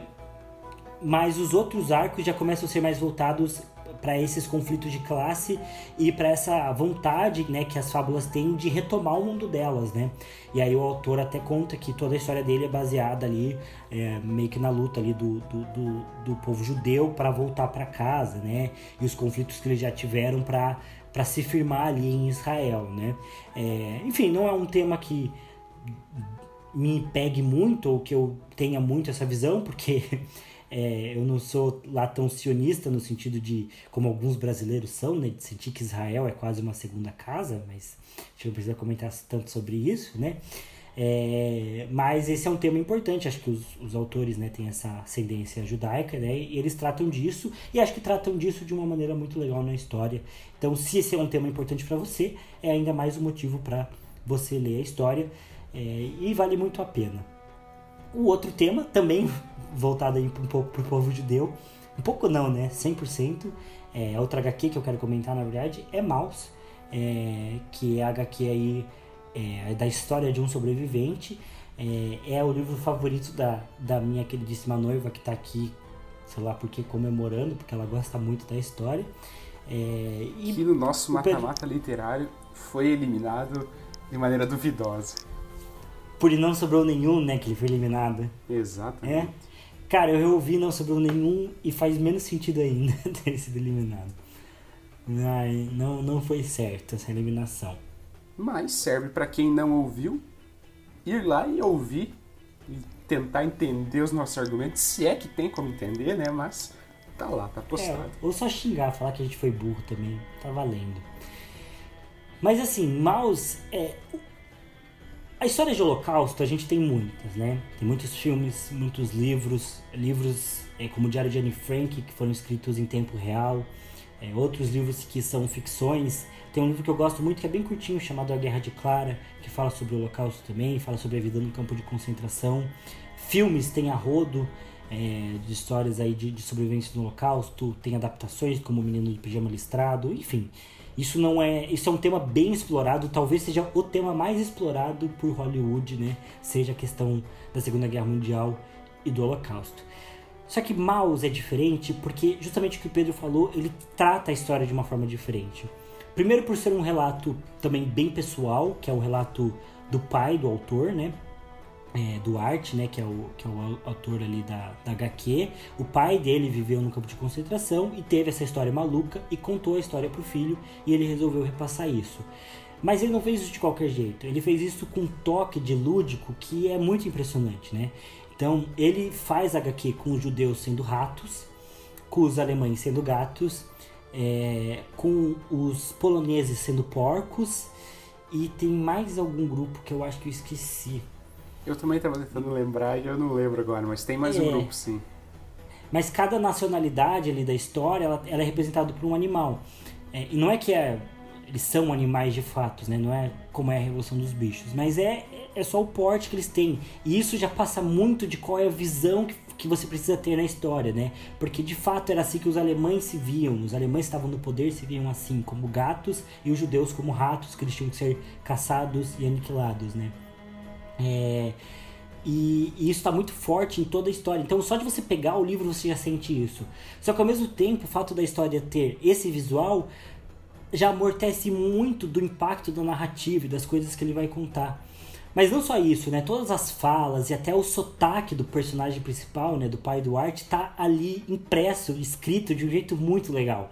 mas os outros arcos já começam a ser mais voltados para esses conflitos de classe e para essa vontade né, que as fábulas têm de retomar o mundo delas, né? E aí o autor até conta que toda a história dele é baseada ali é, meio que na luta ali do, do, do, do povo judeu para voltar para casa, né? E os conflitos que eles já tiveram para para se firmar ali em Israel, né? É, enfim, não é um tema que me pegue muito ou que eu tenha muito essa visão, porque é, eu não sou lá tão sionista no sentido de, como alguns brasileiros são, né, de sentir que Israel é quase uma segunda casa, mas a gente não precisa comentar tanto sobre isso, né? É, mas esse é um tema importante, acho que os, os autores né, têm essa ascendência judaica, né, e eles tratam disso, e acho que tratam disso de uma maneira muito legal na história. Então, se esse é um tema importante para você, é ainda mais um motivo para você ler a história, é, e vale muito a pena. O outro tema, também voltado aí um pouco pro povo judeu, um pouco não, né? 100%. É, outra HQ que eu quero comentar, na verdade, é Maus, é, que é a HQ aí é, da história de um sobrevivente. É, é, o livro favorito da, da minha queridíssima noiva que está aqui, sei lá por que, comemorando, porque ela gosta muito da história. É, e que no nosso mata-mata literário foi eliminado de maneira duvidosa. Por não sobrou nenhum, né, que ele foi eliminado. Exatamente. É? Cara, eu ouvi não sobrou nenhum e faz menos sentido ainda ter sido eliminado. Ai, não, não foi certo essa eliminação. Mas serve para quem não ouviu ir lá e ouvir e tentar entender os nossos argumentos, se é que tem como entender, né? Mas tá lá, tá postado. É, ou só xingar, falar que a gente foi burro também, tá valendo. Mas assim, Maus é a história de Holocausto a gente tem muitas, né? Tem muitos filmes, muitos livros, livros é, como o Diário de Anne Frank que foram escritos em tempo real, é, outros livros que são ficções. Tem um livro que eu gosto muito que é bem curtinho chamado A Guerra de Clara, que fala sobre o Holocausto também, fala sobre a vida no campo de concentração. Filmes tem a rodo é, de histórias aí de, de sobrevivência no Holocausto, tem adaptações como O Menino de Pijama Listrado, enfim. Isso não é, isso é um tema bem explorado, talvez seja o tema mais explorado por Hollywood, né? Seja a questão da Segunda Guerra Mundial e do Holocausto. Só que Maus é diferente porque justamente o que o Pedro falou, ele trata a história de uma forma diferente. Primeiro por ser um relato também bem pessoal, que é o relato do pai do autor, né? É, do Art, né, que é, o, que é o autor ali da, da HQ. O pai dele viveu no campo de concentração e teve essa história maluca e contou a história pro filho e ele resolveu repassar isso. Mas ele não fez isso de qualquer jeito. Ele fez isso com um toque de lúdico que é muito impressionante, né? Então, ele faz HQ com os judeus sendo ratos, com os alemães sendo gatos, é, com os poloneses sendo porcos, e tem mais algum grupo que eu acho que eu esqueci. Eu também estava tentando lembrar e eu não lembro agora, mas tem mais é, um grupo sim. Mas cada nacionalidade ali da história, ela, ela é representada por um animal. É, e não é que é, eles são animais de fato, né? Não é como é a Revolução dos Bichos, mas é, é só o porte que eles têm. E isso já passa muito de qual é a visão que, que você precisa ter na história, né? Porque de fato era assim que os alemães se viam. Os alemães estavam no poder se viam assim, como gatos, e os judeus como ratos, que eles tinham que ser caçados e aniquilados, né? É, e, e, isso está muito forte em toda a história. Então, só de você pegar o livro, você já sente isso. Só que ao mesmo tempo, o fato da história ter esse visual já amortece muito do impacto da narrativa e das coisas que ele vai contar. Mas não só isso, né? Todas as falas e até o sotaque do personagem principal, né? Do pai do Art, tá ali impresso, escrito de um jeito muito legal.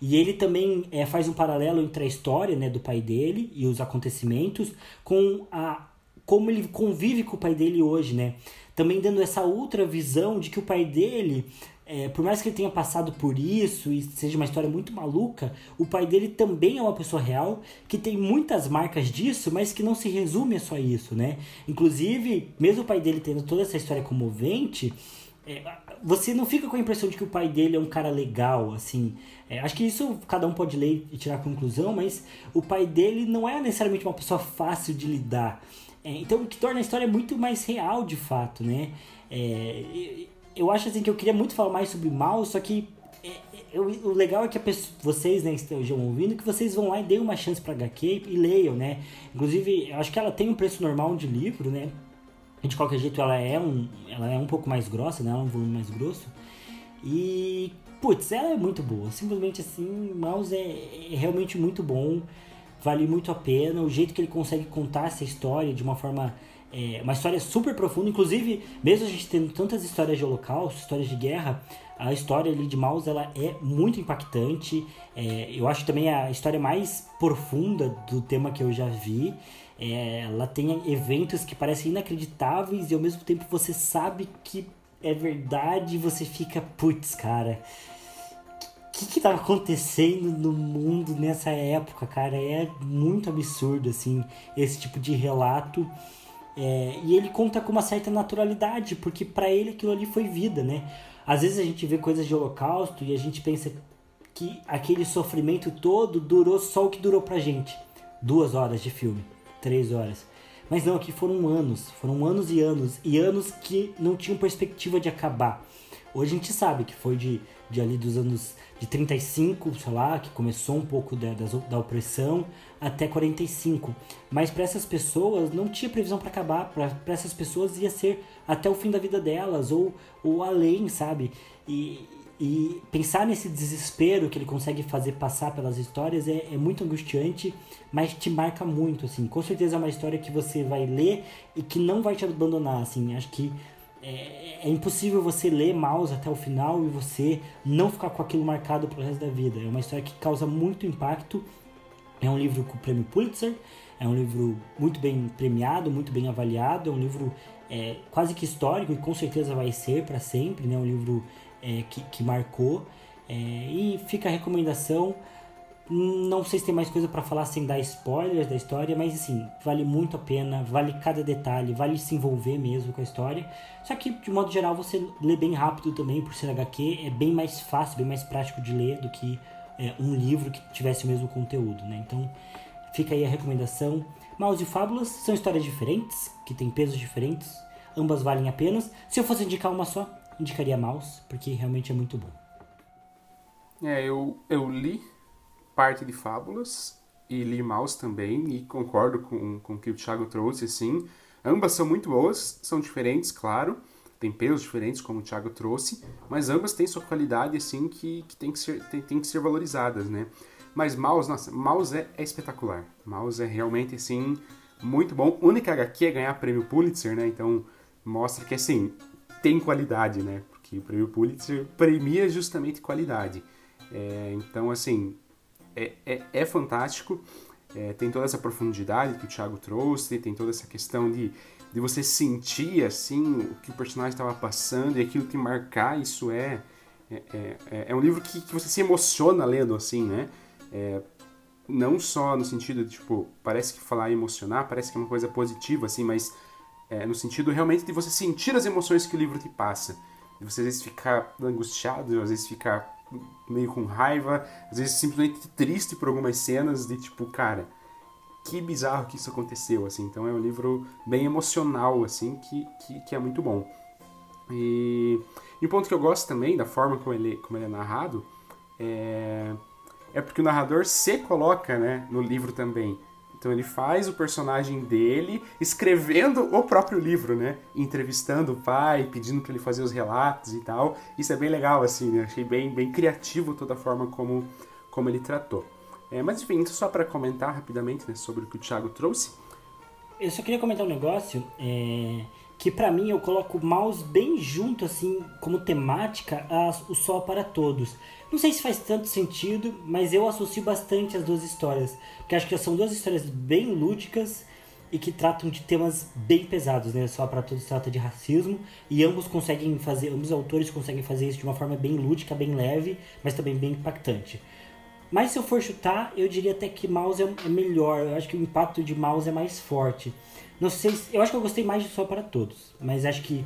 E ele também é, faz um paralelo entre a história né, do pai dele e os acontecimentos com a como ele convive com o pai dele hoje, né? Também dando essa outra visão de que o pai dele é, por mais que ele tenha passado por isso e seja uma história muito maluca, o pai dele também é uma pessoa real que tem muitas marcas disso, mas que não se resume a só isso, né? Inclusive, mesmo o pai dele tendo toda essa história comovente, é, você não fica com a impressão de que o pai dele é um cara legal, assim. É, acho que isso cada um pode ler e tirar a conclusão, mas o pai dele não é necessariamente uma pessoa fácil de lidar. É, então, o que torna a história muito mais real, de fato, né? É, eu acho assim que eu queria muito falar mais sobre mal, só que é, eu, o legal é que pessoa, vocês né, estejam ouvindo, que vocês vão lá e deem uma chance pra HQ e leiam, né? Inclusive, eu acho que ela tem um preço normal de livro, né? De qualquer jeito, ela é um, ela é um pouco mais grossa, né? Ela é um volume mais grosso. E, putz, ela é muito boa. Simplesmente assim, Mouse é, é realmente muito bom. Vale muito a pena. O jeito que ele consegue contar essa história de uma forma é uma história super profunda, inclusive, mesmo a gente tendo tantas histórias de holocausto, histórias de guerra, a história ali de Maus ela é muito impactante. É, eu acho também a história mais profunda do tema que eu já vi. É, ela tem eventos que parecem inacreditáveis e ao mesmo tempo você sabe que é verdade e você fica, putz, cara. Que, que tava acontecendo no mundo nessa época, cara? É muito absurdo, assim, esse tipo de relato. É, e ele conta com uma certa naturalidade, porque para ele aquilo ali foi vida, né? Às vezes a gente vê coisas de holocausto e a gente pensa que aquele sofrimento todo durou só o que durou pra gente. Duas horas de filme, três horas. Mas não, aqui foram anos, foram anos e anos, e anos que não tinham perspectiva de acabar. Hoje a gente sabe que foi de, de ali dos anos de 35, sei lá, que começou um pouco da, da, da opressão, até 45. Mas para essas pessoas não tinha previsão para acabar, para essas pessoas ia ser até o fim da vida delas, ou, ou além, sabe? E, e pensar nesse desespero que ele consegue fazer passar pelas histórias é, é, muito angustiante, mas te marca muito, assim. Com certeza é uma história que você vai ler e que não vai te abandonar, assim. Acho que é, é, impossível você ler Maus até o final e você não ficar com aquilo marcado pro resto da vida. É uma história que causa muito impacto. É um livro com o prêmio Pulitzer, é um livro muito bem premiado, muito bem avaliado, é um livro é, quase que histórico e com certeza vai ser para sempre, né? Um livro é, que, que marcou. É, e fica a recomendação não sei se tem mais coisa para falar sem dar spoilers da história, mas assim, vale muito a pena, vale cada detalhe, vale se envolver mesmo com a história. Só que, de modo geral, você lê bem rápido também, por ser HQ, é bem mais fácil, bem mais prático de ler do que é, um livro que tivesse o mesmo conteúdo, né? Então, fica aí a recomendação. Maus e Fábulas são histórias diferentes, que têm pesos diferentes, ambas valem a pena. Se eu fosse indicar uma só, indicaria Maus, porque realmente é muito bom. É, eu, eu li parte de fábulas e li Maus também e concordo com, com o que o Thiago trouxe, assim. Ambas são muito boas, são diferentes, claro, tem pesos diferentes, como o Thiago trouxe, mas ambas têm sua qualidade, assim, que, que tem, que ser, tem, tem que ser valorizadas, né? Mas Maus, nossa, Maus é, é espetacular. Maus é realmente, assim, muito bom. Única HQ é ganhar prêmio Pulitzer, né? Então mostra que, assim, tem qualidade, né? Porque o prêmio Pulitzer premia justamente qualidade. É, então, assim, é, é, é fantástico. É, tem toda essa profundidade que o Thiago trouxe, tem toda essa questão de, de você sentir, assim, o que o personagem estava passando e aquilo te marcar. Isso é, é, é, é um livro que, que você se emociona lendo, assim, né? É, não só no sentido de, tipo, parece que falar emocionar, parece que é uma coisa positiva, assim, mas é, no sentido realmente de você sentir as emoções que o livro te passa. De você às vezes ficar angustiado, às vezes ficar meio com raiva, às vezes simplesmente triste por algumas cenas de tipo, cara, que bizarro que isso aconteceu, assim. Então é um livro bem emocional, assim, que, que, que é muito bom. E, e um ponto que eu gosto também da forma como ele, como ele é narrado é é porque o narrador se coloca né, no livro também. Então ele faz o personagem dele escrevendo o próprio livro, né? Entrevistando o pai, pedindo para ele fazer os relatos e tal. Isso é bem legal, assim, né? Achei bem, bem criativo toda a forma como, como ele tratou. É, mas enfim, só para comentar rapidamente né, sobre o que o Thiago trouxe. Eu só queria comentar um negócio. É que para mim eu coloco Maus bem junto, assim, como temática, a O Sol para Todos. Não sei se faz tanto sentido, mas eu associo bastante as duas histórias. Porque acho que são duas histórias bem lúdicas e que tratam de temas bem pesados, né? O Sol para Todos trata de racismo e ambos conseguem fazer, ambos autores conseguem fazer isso de uma forma bem lúdica, bem leve, mas também bem impactante. Mas se eu for chutar, eu diria até que Mouse é, é melhor. Eu acho que o impacto de Mouse é mais forte. Não sei, se, eu acho que eu gostei mais de Só para Todos, mas acho que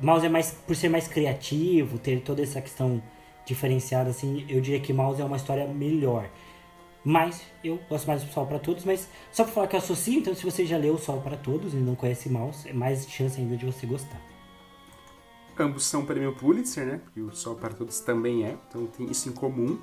Mouse é mais por ser mais criativo, ter toda essa questão diferenciada assim, eu diria que Mouse é uma história melhor. Mas eu gosto mais do Sol para Todos, mas só para falar que eu associo, então se você já leu o Sol para Todos e não conhece Mouse, é mais chance ainda de você gostar. Ambos são prêmio Pulitzer, né? Porque o Sol para Todos também é, então tem isso em comum.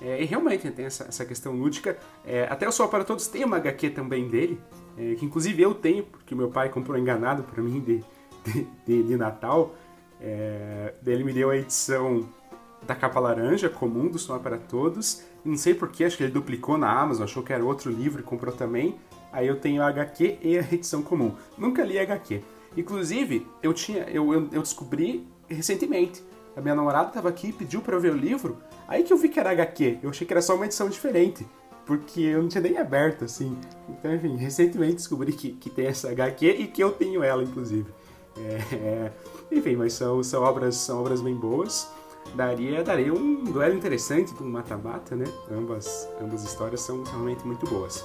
É, e realmente tem essa, essa questão lúdica. É, até o Sol para Todos tem uma HQ também dele, é, que inclusive eu tenho, porque meu pai comprou enganado para mim de, de, de, de Natal. É, ele me deu a edição da capa laranja, comum, do Sol para Todos. Não sei porquê, acho que ele duplicou na Amazon, achou que era outro livro e comprou também. Aí eu tenho a HQ e a edição comum. Nunca li a HQ. Inclusive, eu tinha, eu, eu, eu descobri recentemente. A minha namorada estava aqui, pediu para eu ver o livro. Aí que eu vi que era HQ. Eu achei que era só uma edição diferente. Porque eu não tinha nem aberto, assim. Então, enfim, recentemente descobri que, que tem essa HQ e que eu tenho ela, inclusive. É, é, enfim, mas são, são, obras, são obras bem boas. Daria, daria um duelo interessante para um mata-mata, né? Ambas, ambas histórias são realmente muito boas.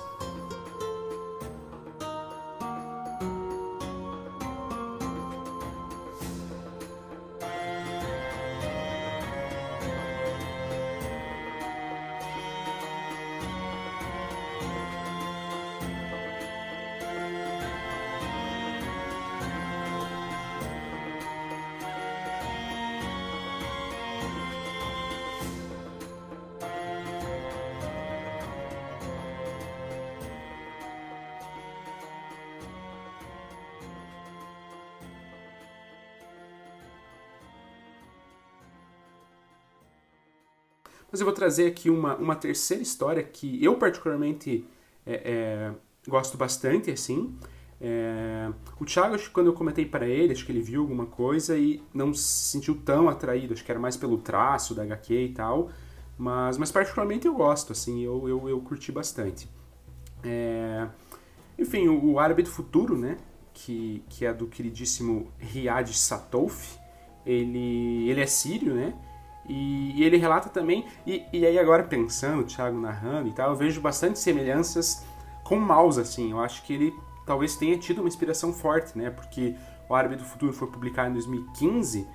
Mas eu vou trazer aqui uma, uma terceira história que eu particularmente é, é, gosto bastante, assim. É, o Thiago, acho que quando eu comentei para ele, acho que ele viu alguma coisa e não se sentiu tão atraído, acho que era mais pelo traço da HQ e tal. Mas, mas particularmente eu gosto, assim, eu, eu, eu curti bastante. É, enfim, o, o Árabe do Futuro, né, que, que é do queridíssimo Riyad Satouf, ele, ele é sírio, né, e, e, ele relata também, e, e aí agora pensando, o Thiago narrando e tal, eu vejo bastante semelhanças com Maus, assim. Eu acho que ele talvez tenha tido uma inspiração forte, né? Porque o Árabe do Futuro foi publicado em 2015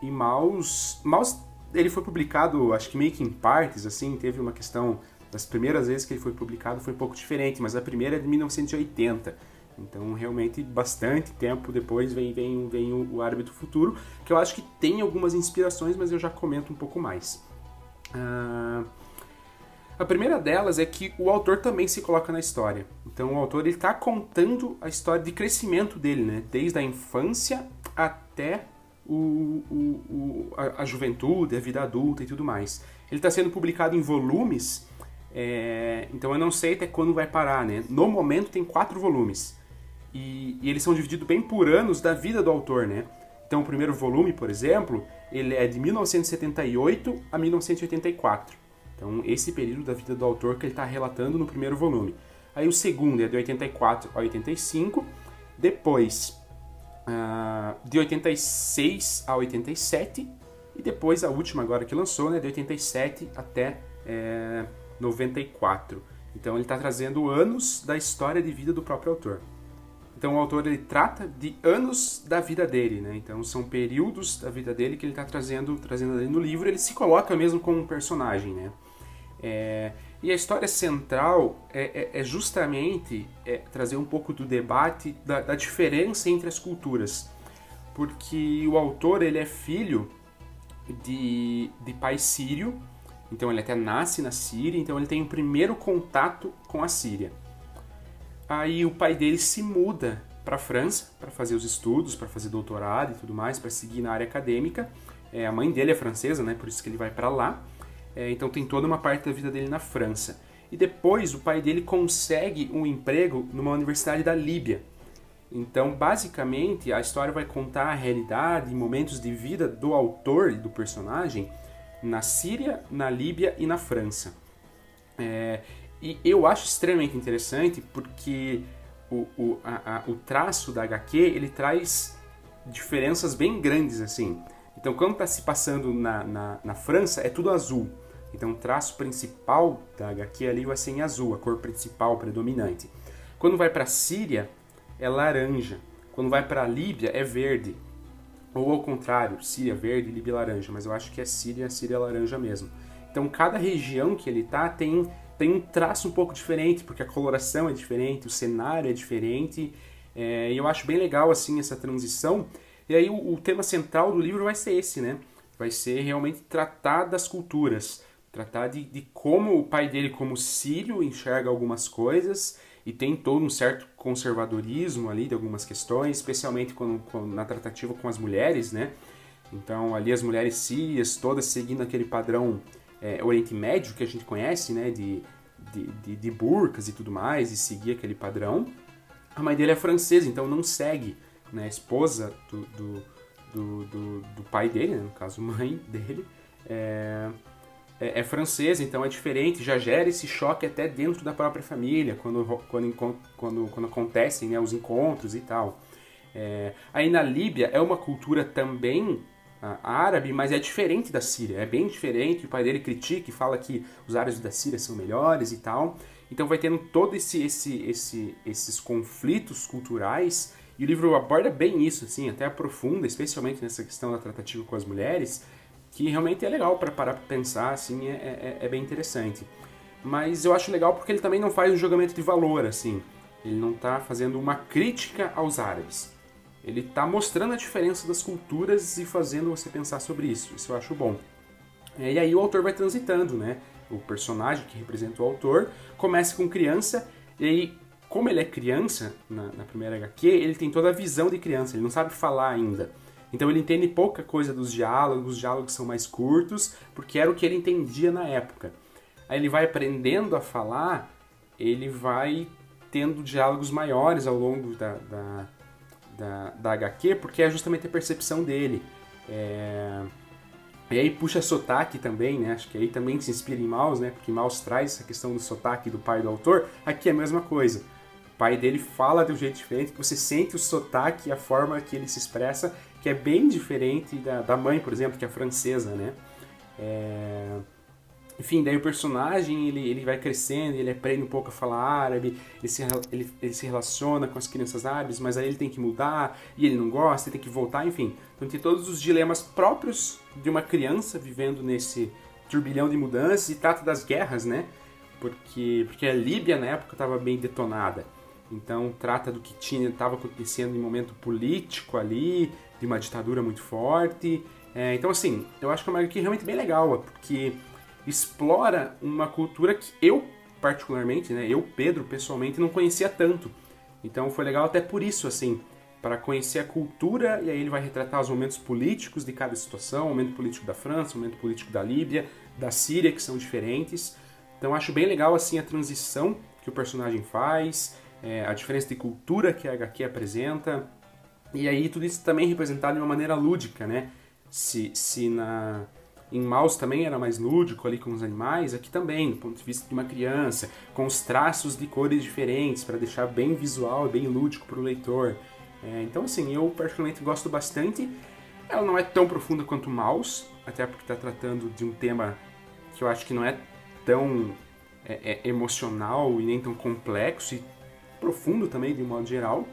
e Maus, Maus ele foi publicado, acho que meio que em partes, assim, teve uma questão das primeiras vezes que ele foi publicado foi um pouco diferente, mas a primeira é de 1980. Então, realmente, bastante tempo depois vem, vem, vem o Árbitro Futuro, que eu acho que tem algumas inspirações, mas eu já comento um pouco mais. Uh, A primeira delas é que o autor também se coloca na história. Então o autor está contando a história de crescimento dele, né? Desde a infância até o, o, o a, a, juventude, a vida adulta e tudo mais. Ele está sendo publicado em volumes, é, então eu não sei até quando vai parar, né? No momento tem quatro volumes. E, e eles são divididos bem por anos da vida do autor, né? Então o primeiro volume, por exemplo, ele é de 1978 a 1984. Então esse período da vida do autor que ele está relatando no primeiro volume. Aí o segundo é de 84 a 85, depois uh, de 86 a 87 e depois a última agora que lançou, né, de 87 até é, 94. Então ele está trazendo anos da história de vida do próprio autor. Então o autor ele trata de anos da vida dele, né? Então são períodos da vida dele que ele está trazendo, trazendo ali no livro. Ele se coloca mesmo como um personagem, né? É, e a história central é, é, é justamente é, trazer um pouco do debate da, da, diferença entre as culturas, porque o autor ele é filho de, de pai sírio, então ele até nasce na Síria, então ele tem o primeiro contato com a Síria. Aí o pai dele se muda para a França para fazer os estudos, para fazer doutorado e tudo mais, para seguir na área acadêmica. É, a mãe dele é francesa, né? Por isso que ele vai para lá. É, então tem toda uma parte da vida dele na França. E depois o pai dele consegue um emprego numa universidade da Líbia. Então, basicamente, a história vai contar a realidade e momentos de vida do autor e do personagem na Síria, na Líbia e na França. É, e eu acho extremamente interessante porque o, o, a, a, o traço da HQ ele traz diferenças bem grandes assim. Então, quando está se passando na, na, na, França, é tudo azul. Então, o traço principal da HQ ali vai ser em azul, a cor principal predominante. Quando vai para a Síria, é laranja. Quando vai para a Líbia, é verde. Ou ao contrário, Síria verde, Líbia laranja. Mas eu acho que é Síria, Síria laranja mesmo. Então, cada região que ele tá tem tem um traço um pouco diferente, porque a coloração é diferente, o cenário é diferente, é, e eu acho bem legal assim essa transição. E aí o, o, tema central do livro vai ser esse, né? Vai ser realmente tratar das culturas, tratar de, de como o pai dele, como sírio, enxerga algumas coisas e tem todo um certo conservadorismo ali de algumas questões, especialmente quando, quando, na tratativa com as mulheres, né? Então ali as mulheres sírias todas seguindo aquele padrão é, Oriente Médio que a gente conhece, né, de, de, de, de burcas e tudo mais, e seguir aquele padrão. A mãe dele é francesa, então não segue, né, a esposa do, do, do, do, do pai dele, né, no caso mãe dele, é, é, é, francesa, então é diferente, já gera esse choque até dentro da própria família, quando, quando, quando, quando acontecem né, os encontros e tal. É, aí na Líbia é uma cultura também árabe, mas é diferente da Síria, é bem diferente. O pai dele critica e fala que os árabes da Síria são melhores e tal. Então vai tendo todo esse, esse, esse, esses conflitos culturais e o livro aborda bem isso, assim, até aprofunda, especialmente nessa questão da tratativa com as mulheres, que realmente é legal para parar para pensar, assim, é, é, é, bem interessante. Mas eu acho legal porque ele também não faz um julgamento de valor, assim. Ele não está fazendo uma crítica aos árabes ele está mostrando a diferença das culturas e fazendo você pensar sobre isso. Isso eu acho bom. É, e aí o autor vai transitando, né? O personagem que representa o autor começa com criança e aí, como ele é criança na, na primeira HQ, ele tem toda a visão de criança. Ele não sabe falar ainda. Então ele entende pouca coisa dos diálogos, os diálogos são mais curtos, porque era o que ele entendia na época. Aí ele vai aprendendo a falar, ele vai tendo diálogos maiores ao longo da, da da, da HQ, porque é justamente a percepção dele. É... E aí puxa sotaque também, né? Acho que aí também se inspira em Maus, né? Porque Maus traz essa questão do sotaque do pai do autor. Aqui é a mesma coisa. O pai dele fala de um jeito diferente, você sente o sotaque e a forma que ele se expressa, que é bem diferente da, da mãe, por exemplo, que é francesa, né? É... Enfim, daí o personagem ele, ele vai crescendo, ele aprende um pouco a falar árabe, ele se, ele, ele se relaciona com as crianças árabes, mas aí ele tem que mudar e ele não gosta, ele tem que voltar, enfim. Então tem todos os dilemas próprios de uma criança vivendo nesse turbilhão de mudanças e trata das guerras, né? Porque, porque a Líbia na época estava bem detonada. Então trata do que tinha estava acontecendo em momento político ali, de uma ditadura muito forte. É, então assim, eu acho que é uma que realmente bem legal, porque explora uma cultura que eu, particularmente, né, eu, Pedro, pessoalmente, não conhecia tanto. Então foi legal até por isso, assim, para conhecer a cultura, e aí ele vai retratar os momentos políticos de cada situação, o momento político da França, o momento político da Líbia, da Síria, que são diferentes. Então acho bem legal, assim, a transição que o personagem faz, é, a diferença de cultura que a HQ apresenta, e aí tudo isso também representado de uma maneira lúdica, né? Se, se na, em Mouse também era mais lúdico ali com os animais, aqui também, do ponto de vista de uma criança, com os traços de cores diferentes para deixar bem visual e bem lúdico para o leitor. É, então, assim, eu particularmente gosto bastante. Ela não é tão profunda quanto Mouse, até porque está tratando de um tema que eu acho que não é tão é, é, emocional e nem tão complexo e profundo também, de um modo geral.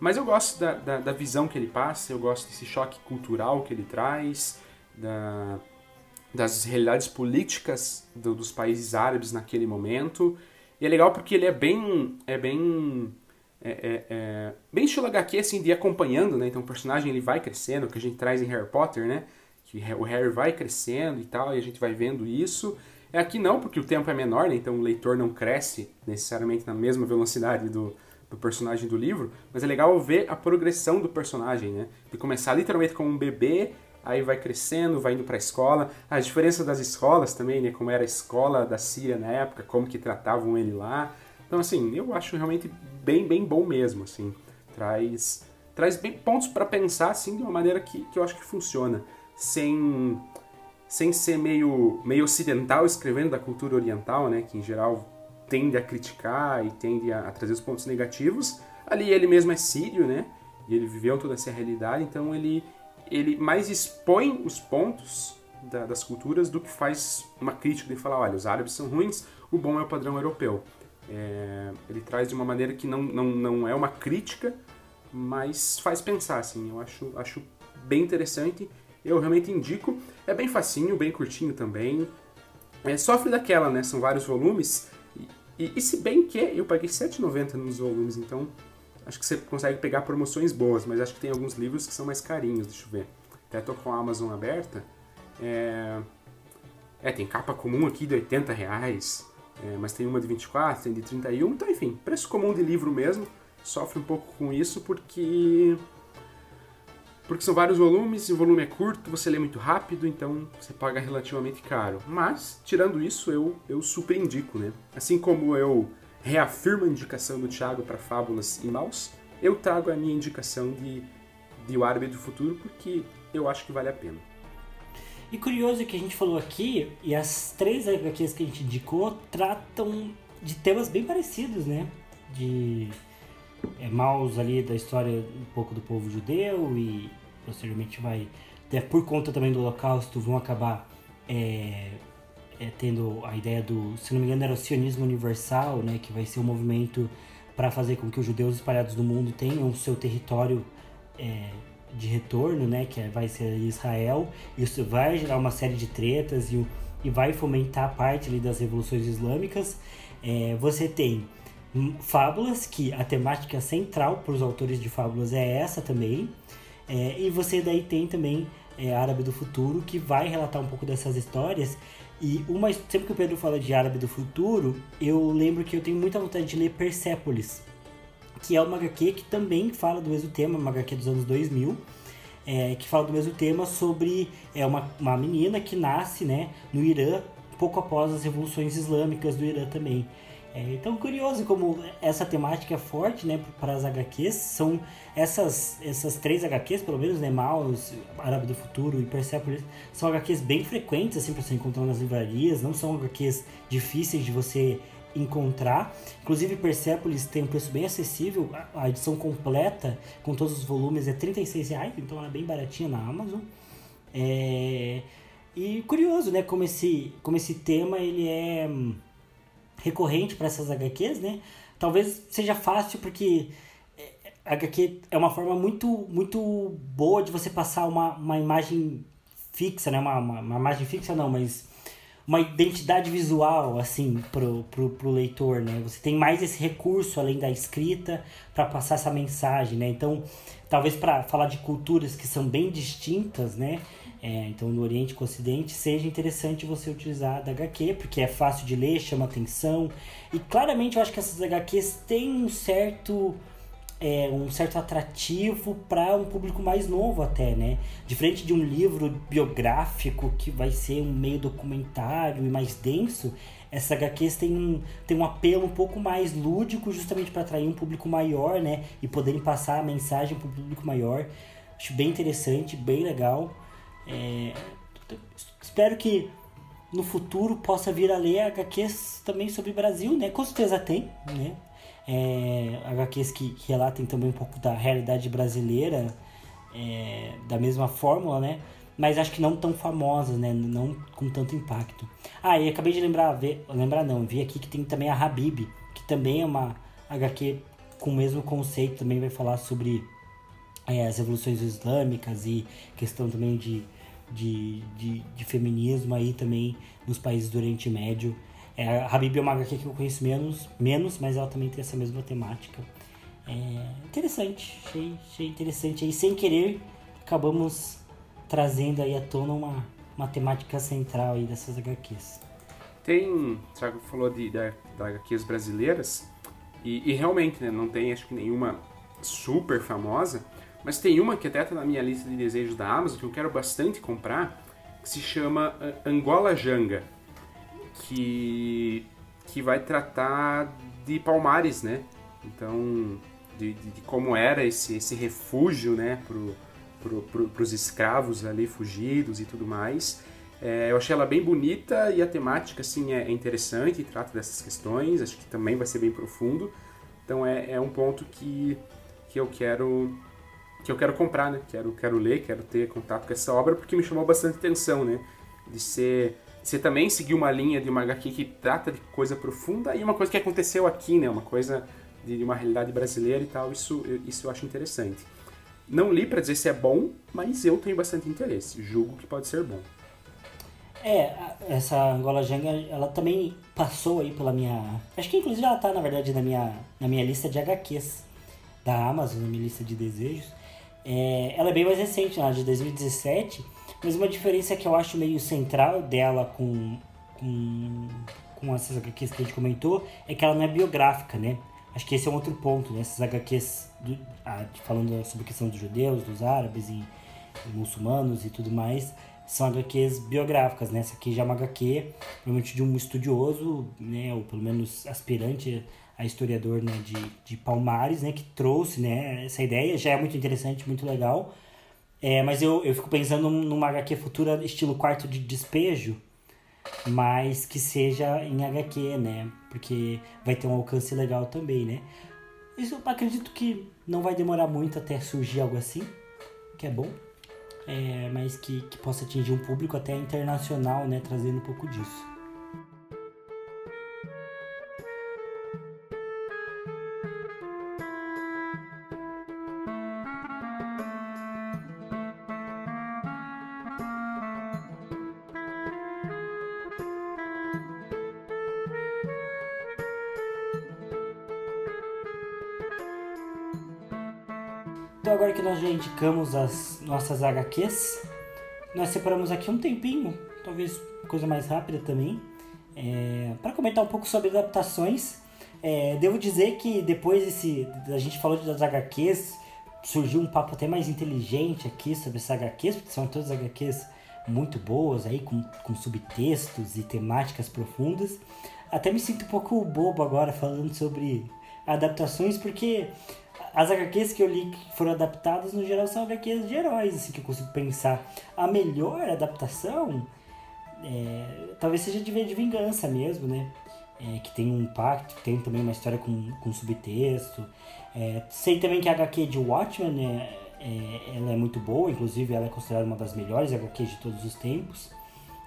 Mas eu gosto da, da, da visão que ele passa, eu gosto desse choque cultural que ele traz, da, das realidades políticas do, dos países árabes naquele momento. E é legal porque ele é bem. É bem. É, é, é, bem estilo HQ, assim, de ir acompanhando, né? Então o personagem ele vai crescendo, que a gente traz em Harry Potter, né? Que o Harry vai crescendo e tal, e a gente vai vendo isso. É aqui não, porque o tempo é menor, né? Então o leitor não cresce necessariamente na mesma velocidade do, do personagem do livro, mas é legal ver a progressão do personagem, né? De começar literalmente como um bebê aí vai crescendo, vai indo para a escola. A diferença das escolas também, né? Como era a escola da Síria na época, como que tratavam ele lá. Então, assim, eu acho realmente bem, bem bom mesmo, assim. Traz, traz bem pontos para pensar, assim, de uma maneira que, que eu acho que funciona. Sem, sem ser meio, meio ocidental escrevendo da cultura oriental, né? Que, em geral, tende a criticar e tende a, a trazer os pontos negativos. Ali ele mesmo é sírio, né? E ele viveu toda essa realidade, então ele ele mais expõe os pontos da, das culturas do que faz uma crítica de falar, olha, os árabes são ruins, o bom é o padrão europeu. É, ele traz de uma maneira que não, não, não é uma crítica, mas faz pensar, assim, eu acho, acho bem interessante, eu realmente indico, é bem facinho, bem curtinho também, é, sofre daquela, né, são vários volumes, e, e, e se bem que eu paguei R$7,90 nos volumes, então acho que você consegue pegar promoções boas, mas acho que tem alguns livros que são mais carinhos, deixa eu ver. Até tô com a Amazon aberta. É, é tem capa comum aqui de 80 reais, é, mas tem uma de 24, tem de 31, então enfim, preço comum de livro mesmo. Sofre um pouco com isso porque porque são vários volumes o volume é curto, você lê muito rápido, então você paga relativamente caro. Mas, tirando isso, eu, eu super indico, né? Assim como eu reafirma a indicação do Thiago para Fábulas e Maus, eu trago a minha indicação de, de O Árabe do Futuro porque eu acho que vale a pena. E curioso que a gente falou aqui, e as três HQs que a gente indicou tratam de temas bem parecidos, né? De é, Maus ali da história um pouco do povo judeu e posteriormente vai, por conta também do holocausto, vão acabar é, é, tendo a ideia do, se não me engano, era o sionismo universal, né, que vai ser um movimento para fazer com que os judeus espalhados no mundo tenham o seu território é, de retorno, né, que é, vai ser Israel. Isso vai gerar uma série de tretas e, e vai fomentar parte ali das revoluções islâmicas. É, você tem fábulas, que a temática central para os autores de fábulas é essa também. É, e você daí tem também é, Árabe do Futuro, que vai relatar um pouco dessas histórias e uma, sempre que o Pedro fala de Árabe do Futuro, eu lembro que eu tenho muita vontade de ler Persepolis, que é uma HQ que também fala do mesmo tema, uma HQ dos anos 2000, é, que fala do mesmo tema sobre é, uma, uma menina que nasce né, no Irã, pouco após as revoluções islâmicas do Irã também. É, então, curioso como essa temática é forte né, para as HQs. São essas, essas três HQs, pelo menos, né, Maus, Árabe do Futuro e Persepolis, são HQs bem frequentes assim, para você encontrar nas livrarias. Não são HQs difíceis de você encontrar. Inclusive, Persepolis tem um preço bem acessível. A edição completa, com todos os volumes, é R$ reais, então ela é bem baratinha na Amazon. É... E curioso, né, como esse, como esse tema ele é recorrente para essas HQs, né? Talvez seja fácil porque HQ é uma forma muito, muito boa de você passar uma, uma imagem fixa, né? Uma, uma, uma imagem fixa não, mas uma identidade visual, assim, pro, pro, pro leitor, né? Você tem mais esse recurso, além da escrita, para passar essa mensagem, né? Então, talvez para falar de culturas que são bem distintas, né? É, então no Oriente com o Ocidente, seja interessante você utilizar da HQ, porque é fácil de ler, chama atenção. E claramente eu acho que essas HQs têm um certo. É, um certo atrativo para um público mais novo até, né? Diferente de um livro biográfico que vai ser um meio documentário e mais denso, essas HQs têm um, têm um apelo um pouco mais lúdico justamente para atrair um público maior, né? E poderem passar a mensagem para o público maior. Acho bem interessante, bem legal. É, espero que no futuro possa vir a ler HQs também sobre o Brasil, né? Com certeza tem, né? É, HQs que, que relatem também um pouco da realidade brasileira, é, da mesma fórmula, né? Mas acho que não tão famosas, né? Não com tanto impacto. Ah, e acabei de lembrar, ver, lembrar não, vi aqui que tem também a Habib, que também é uma HQ com o mesmo conceito, também vai falar sobre é, as revoluções islâmicas e questão também de de, de, de, feminismo aí também nos países do Oriente Médio. É, a Habib é uma HQ que eu conheço menos, menos, mas ela também tem essa mesma temática. É interessante, achei, achei interessante aí, sem querer, acabamos trazendo aí à tona uma, uma temática central aí dessas HQs. Tem, Thiago falou de, de, de HQs brasileiras, e, e realmente, né, não tem acho que nenhuma super famosa, mas tem uma que até está na minha lista de desejos da Amazon que eu quero bastante comprar, que se chama eh, Angola Janga, que, que vai tratar de Palmares, né? Então, de, de, de como era esse, esse refúgio, né, pro, pro, pro, pros escravos ali fugidos e tudo mais. É, eu achei ela bem bonita e a temática, assim, é, é interessante, trata dessas questões, acho que também vai ser bem profundo. Então é, é um ponto que, que eu quero que eu quero comprar, né? Quero, quero ler, quero ter contato com essa obra porque me chamou bastante atenção, né? De ser, ser também seguir uma linha de uma HQ que trata de coisa profunda e uma coisa que aconteceu aqui, né? Uma coisa de uma realidade brasileira e tal. Isso, isso eu acho interessante. Não li para dizer se é bom, mas eu tenho bastante interesse. Julgo que pode ser bom. É, essa Angola Jenga, ela também passou aí pela minha. Acho que inclusive ela tá, na verdade, na minha, na minha lista de HQs da Amazon, na minha lista de desejos. É, ela é bem mais recente, ela é de 2017, mas uma diferença que eu acho meio central dela com, com, com essas HQs que a gente comentou é que ela não é biográfica, né? Acho que esse é um outro ponto, né? Essas HQs do, ah, falando sobre a questão dos judeus, dos árabes e, e muçulmanos e tudo mais, são HQs biográficas, né? Essa aqui já é uma HQ, provavelmente de um estudioso, né? Ou pelo menos aspirante a historiador né, de, de Palmares, né, que trouxe né, essa ideia. Já é muito interessante, muito legal. É, mas eu, eu fico pensando numa HQ futura estilo quarto de despejo, mas que seja em HQ, né? Porque vai ter um alcance legal também, né? Isso eu acredito que não vai demorar muito até surgir algo assim, que é bom. É, mas que, que possa atingir um público até internacional, né? Trazendo um pouco disso. Indicamos as nossas HQs, nós separamos aqui um tempinho, talvez coisa mais rápida também, é, para comentar um pouco sobre adaptações. É, devo dizer que depois desse, a gente falou das HQs, surgiu um papo até mais inteligente aqui sobre essas HQs, porque são todas HQs muito boas aí, com, com subtextos e temáticas profundas. Até me sinto um pouco bobo agora falando sobre adaptações, porque as HQs que eu li que foram adaptadas, no geral, são HQs de heróis, assim, que eu consigo pensar. A melhor adaptação é, talvez seja de, de vingança mesmo, né? É, que tem um impacto, tem também uma história com, com subtexto. É, sei também que a HQ de Watchmen é, é, ela é muito boa, inclusive ela é considerada uma das melhores HQs de todos os tempos.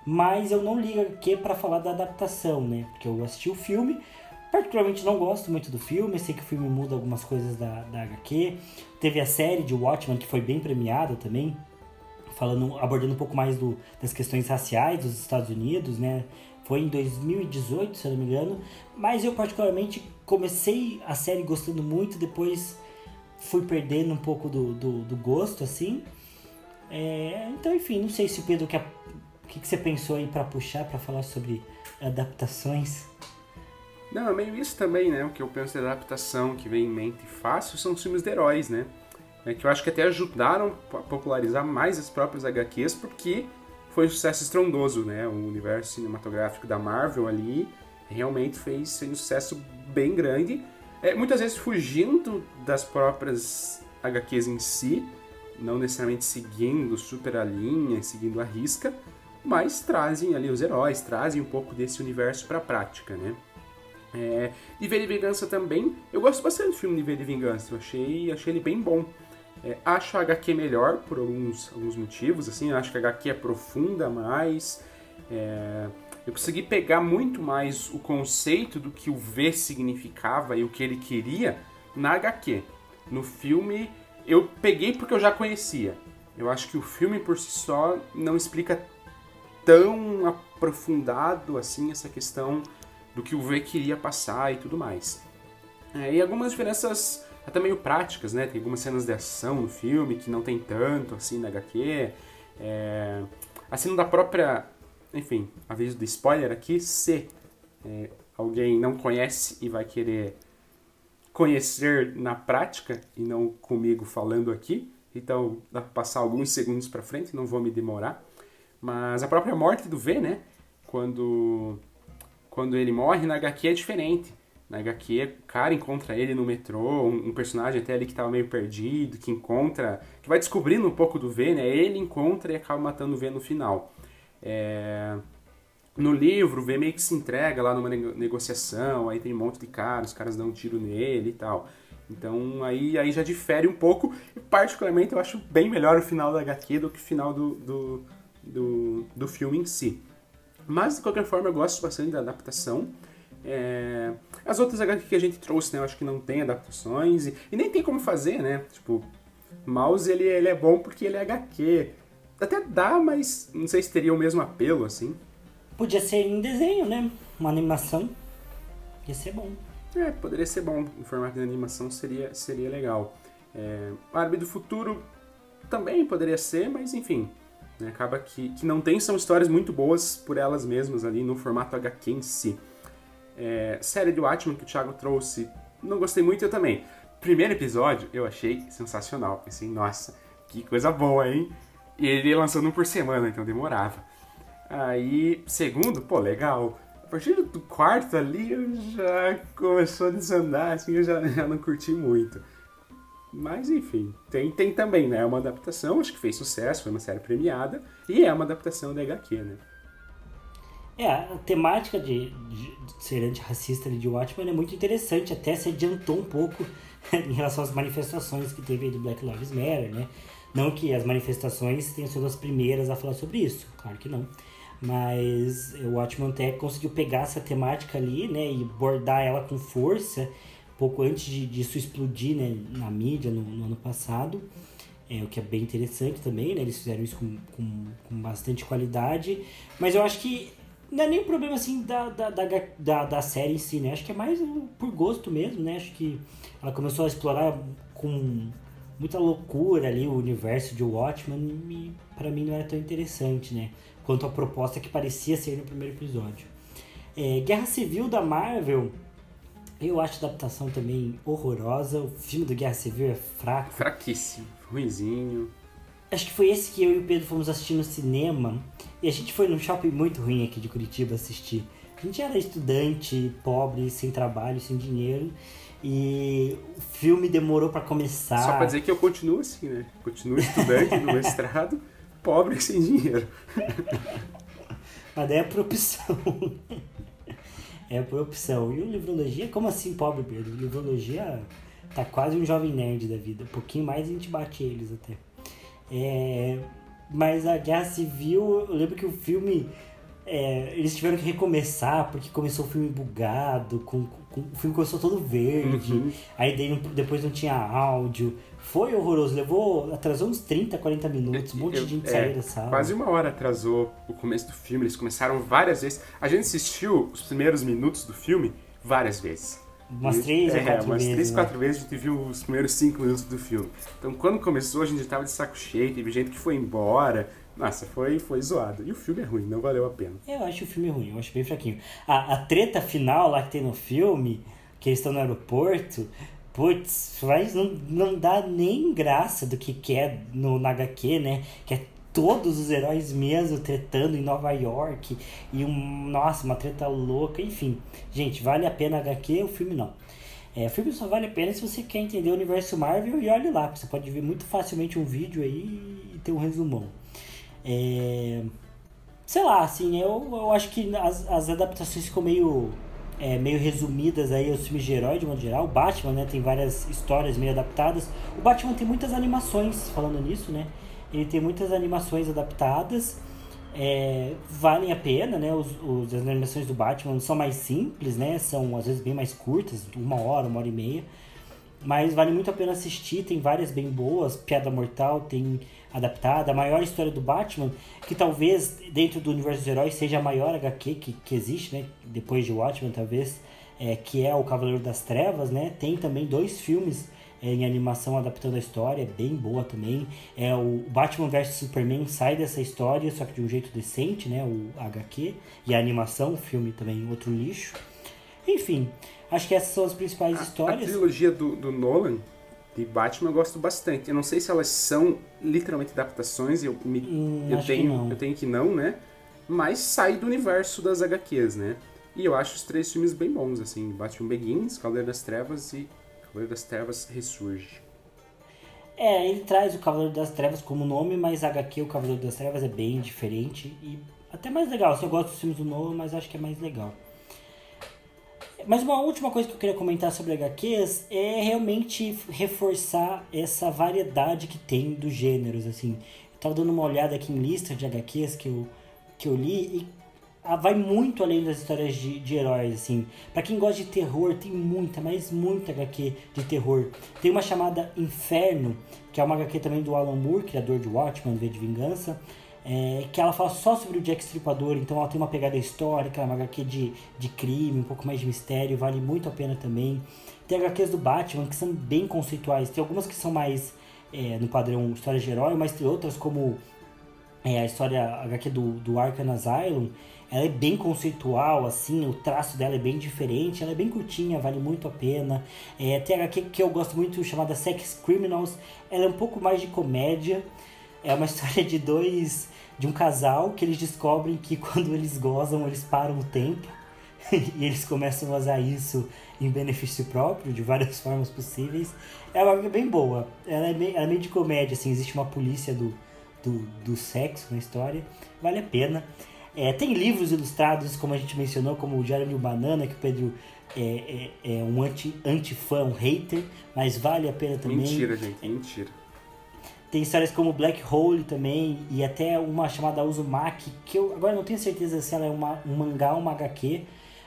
Mas eu não li HQ para falar da adaptação, né? Porque eu assisti o filme, Particularmente não gosto muito do filme, sei que o filme muda algumas coisas da, da HQ. Teve a série de Watchmen, que foi bem premiada também, falando, abordando um pouco mais do, das questões raciais dos Estados Unidos, né? Foi em 2018, se eu não me engano. Mas eu particularmente comecei a série gostando muito, depois fui perdendo um pouco do, do, do gosto, assim. É, então, enfim, não sei se o Pedro quer. O que, que você pensou aí para puxar, para falar sobre adaptações? Não, é meio isso também, né? O que eu penso de adaptação que vem em mente fácil são os filmes de heróis, né? É que eu acho que até ajudaram a popularizar mais as próprias HQs, porque foi um sucesso estrondoso, né? O universo cinematográfico da Marvel ali realmente fez um sucesso bem grande. É, muitas vezes fugindo das próprias HQs em si, não necessariamente seguindo super a linha, seguindo a risca, mas trazem ali os heróis, trazem um pouco desse universo para a prática, né? É, V de Vingança também, eu gosto bastante do filme de V de Vingança, eu achei, achei ele bem bom. É, acho a HQ melhor por alguns, alguns motivos, assim, eu acho que a HQ é profunda mais, é, eu consegui pegar muito mais o conceito do que o V significava e o que ele queria na HQ. No filme, eu peguei porque eu já conhecia. Eu acho que o filme por si só não explica tão aprofundado assim essa questão do que o V queria passar e tudo mais. É, e algumas diferenças até meio práticas, né? Tem algumas cenas de ação no filme que não tem tanto assim na HQ. É, a cena da própria. Enfim, aviso de spoiler aqui: se é, alguém não conhece e vai querer conhecer na prática e não comigo falando aqui, então dá pra passar alguns segundos para frente, não vou me demorar. Mas a própria morte do V, né? Quando, quando ele morre na HQ é diferente. Na HQ, o cara encontra ele no metrô, um, um personagem até ali que estava meio perdido, que encontra, que vai descobrindo um pouco do V, né? Ele encontra e acaba matando o V no final. É... No livro, o V meio que se entrega lá numa negociação, aí tem um monte de caras, os caras dão um tiro nele e tal. Então aí, aí já difere um pouco, e particularmente eu acho bem melhor o final da HQ do que o final do, do, do, do filme em si. Mas, de qualquer forma, eu gosto bastante da adaptação. É... As outras HQ que a gente trouxe, né, eu acho que não tem adaptações e, e nem tem como fazer, né? Tipo, Mouse ele, ele é bom porque ele é HQ. Até dá, mas não sei se teria o mesmo apelo, assim. Podia ser em desenho, né? Uma animação. Ia ser bom. É, poderia ser bom. Em formato de animação seria, seria legal. É, Barbie do Futuro também poderia ser, mas enfim. Né? Acaba que, que não tem, são histórias muito boas por elas mesmas ali no formato HQ em si. É, série do Watchmen que o Thiago trouxe, não gostei muito, eu também. Primeiro episódio eu achei sensacional. Pensei, nossa, que coisa boa, hein? E ele lançando um por semana, então demorava. Aí, segundo, pô, legal. A partir do quarto ali, eu já começou a desandar, assim, eu já, já não curti muito. Mas enfim, tem, tem também, né? É uma adaptação, acho que fez sucesso, foi uma série premiada, e é uma adaptação da HQ, né? É, a temática de, de, de ser antirracista de Watchmen é muito interessante, até se adiantou um pouco em relação às manifestações que teve do Black Lives Matter, né? Não que as manifestações tenham sido as primeiras a falar sobre isso, claro que não. Mas o Watchmen até conseguiu pegar essa temática ali, né, e bordar ela com força pouco antes de, disso explodir né, na mídia no, no ano passado, é, o que é bem interessante também, né? Eles fizeram isso com, com, com, bastante qualidade, mas eu acho que não é nem um problema assim da, da, da, da, série em si, né? Acho que é mais por gosto mesmo, né? Acho que ela começou a explorar com muita loucura ali o universo de Watchmen e para mim não era tão interessante, né? Quanto a proposta que parecia ser no primeiro episódio. É, Guerra Civil da Marvel eu acho a adaptação também horrorosa. O filme do Guerra Civil é fraco. Fraquíssimo, ruizinho. Acho que foi esse que eu e o Pedro fomos assistir no cinema. E a gente foi num shopping muito ruim aqui de Curitiba assistir. A gente era estudante, pobre, sem trabalho, sem dinheiro. E o filme demorou para começar. Só pra dizer que eu continuo assim, né? Continuo estudante no mestrado, pobre sem dinheiro. Mas daí é por opção. É por opção. E o Livrologia, como assim, pobre Pedro? O Livrologia tá quase um jovem nerd da vida. Um pouquinho mais a gente bate eles até. É, mas a Guerra Civil, eu lembro que o filme. É, eles tiveram que recomeçar porque começou o filme bugado, com, com o filme começou todo verde, uhum. aí depois não tinha áudio. Foi horroroso, levou, atrasou uns 30, 40 minutos, um monte de gente é, saiu da sala. Quase uma hora atrasou o começo do filme, eles começaram várias vezes. A gente assistiu os primeiros minutos do filme várias vezes. Umas três é, quatro umas vezes. três, né? quatro vezes a gente viu os primeiros cinco minutos do filme. Então quando começou a gente tava de saco cheio, teve gente que foi embora. Nossa, foi, foi zoado. E o filme é ruim, não valeu a pena. Eu acho o filme ruim, eu acho bem fraquinho. A, a treta final lá que tem no filme, que eles estão no aeroporto, putz, mas não, não dá nem graça do que, que é no, na HQ, né? Que é todos os heróis mesmo tretando em Nova York. E um, nossa, uma treta louca, enfim. Gente, vale a pena HQ, o filme não. É, o filme só vale a pena se você quer entender o universo Marvel e olhe lá. Você pode ver muito facilmente um vídeo aí e ter um resumão. É, sei lá, assim, eu, eu acho que as, as adaptações ficam meio, é, meio resumidas aí aos filmes de herói, de modo geral. O Batman, né, tem várias histórias meio adaptadas. O Batman tem muitas animações, falando nisso, né? Ele tem muitas animações adaptadas. É, valem a pena, né? Os, os, as animações do Batman são mais simples, né? São às vezes bem mais curtas, uma hora, uma hora e meia. Mas vale muito a pena assistir, tem várias bem boas. Piada Mortal tem adaptada. A maior história do Batman, que talvez dentro do universo dos heróis seja a maior HQ que, que existe, né? Depois de Watchmen, talvez, é, que é o Cavaleiro das Trevas, né? Tem também dois filmes é, em animação adaptando a história, bem boa também. É o Batman vs Superman sai dessa história, só que de um jeito decente, né? O HQ e a animação, o filme também outro lixo. Enfim, acho que essas são as principais A, histórias. a trilogia do, do Nolan de Batman eu gosto bastante. Eu não sei se elas são literalmente adaptações, eu, me, Hum, eu, tenho, eu tenho que não, né? Mas sai do universo das HQs, né? E eu acho os três filmes bem bons, assim. Batman Begins, Cavaleiro das Trevas e Cavaleiro das Trevas Ressurge. É, ele traz o Cavaleiro das Trevas como nome, mas HQ, o Cavaleiro das Trevas, é bem diferente e até mais legal. Eu gosto dos filmes do Nolan, mas acho que é mais legal. Mas uma última coisa que eu queria comentar sobre HQs é realmente reforçar essa variedade que tem dos gêneros, assim. Eu tava dando uma olhada aqui em lista de HQs que eu, que eu li e ah, vai muito além das histórias de, de heróis, assim. Pra quem gosta de terror, tem muita, mas muita HQ de terror. Tem uma chamada Inferno, que é uma HQ também do Alan Moore, criador de Watchmen, V de Vingança, é, que ela fala só sobre o Jack Stripador, então ela tem uma pegada histórica, uma HQ de, de crime, um pouco mais de mistério, vale muito a pena também. Tem HQs do Batman que são bem conceituais, tem algumas que são mais é, no padrão história de herói, mas tem outras como é, a história HQ do, do Arkham Asylum, ela é bem conceitual, assim, o traço dela é bem diferente, ela é bem curtinha, vale muito a pena. É, tem a HQ que eu gosto muito, chamada Sex Criminals, ela é um pouco mais de comédia, é uma história de dois, de um casal que eles descobrem que quando eles gozam, eles param o tempo e eles começam a usar isso em benefício próprio, de várias formas possíveis. É uma bem boa, ela é meio, ela é meio de comédia, assim, existe uma polícia do, do, do sexo na história, vale a pena. É, tem livros ilustrados, como a gente mencionou, como o Diário Banana, que o Pedro é, é, é um anti, anti-fã, um hater, mas vale a pena também. Mentira, gente, mentira. Tem histórias como Black Hole também, e até uma chamada Uzumaki, que eu agora não tenho certeza se ela é uma, um mangá ou uma HQ,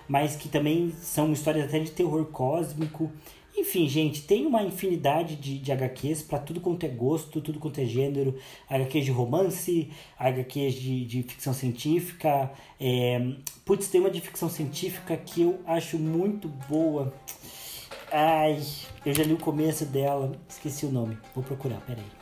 mas que também são histórias até de terror cósmico. Enfim, gente, tem uma infinidade de, de HQs para tudo quanto é gosto, tudo quanto é gênero. HQs de romance, HQs de, de ficção científica. É... Putz, tem uma de ficção científica que eu acho muito boa. Ai, eu já li o começo dela, esqueci o nome. Vou procurar, peraí.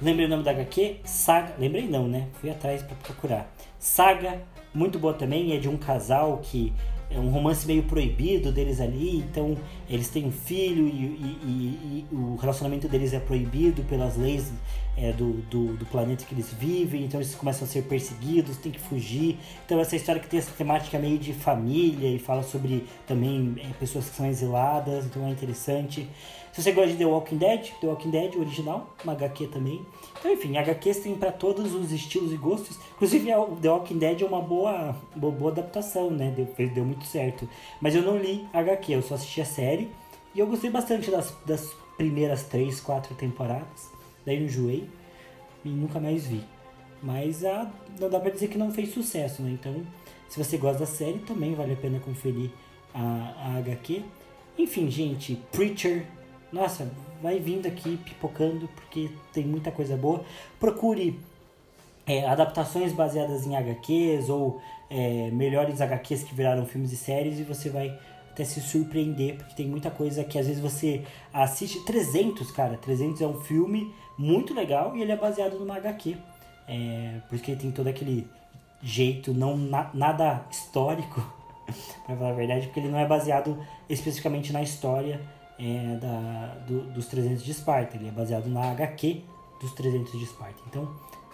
Lembrei o nome da HQ? Saga. Lembrei não, né? Fui atrás para procurar. Saga, muito boa também, é de um casal que é um romance meio proibido deles ali, então eles têm um filho e, e, e, e o relacionamento deles é proibido pelas leis é, do, do, do, planeta que eles vivem, então eles começam a ser perseguidos, tem que fugir. Então essa história que tem essa temática meio de família e fala sobre também é, pessoas que são exiladas, então é interessante. Se você gosta de The Walking Dead, The Walking Dead original, uma HQ também. Então, enfim, HQs tem para todos os estilos e gostos. Inclusive, The Walking Dead é uma boa, boa, boa adaptação, né? Deu, deu muito certo. Mas eu não li HQ, eu só assisti a série. E eu gostei bastante das, das primeiras três, quatro temporadas. Daí eu enjoei e nunca mais vi. Mas a, não dá pra dizer que não fez sucesso, né? Então, se você gosta da série, também vale a pena conferir a, a HQ. Enfim, gente, Preacher nossa, vai vindo aqui pipocando porque tem muita coisa boa. Procure é, adaptações baseadas em HQs ou é, melhores HQs que viraram filmes e séries e você vai até se surpreender, porque tem muita coisa que às vezes você assiste. 300, cara, 300 é um filme muito legal e ele é baseado numa HQ. É, porque tem todo aquele jeito não na, nada histórico, pra falar a verdade, porque ele não é baseado especificamente na história é, da, do, dos 300 de Esparta, ele é baseado na HQ dos 300 de Esparta. Então,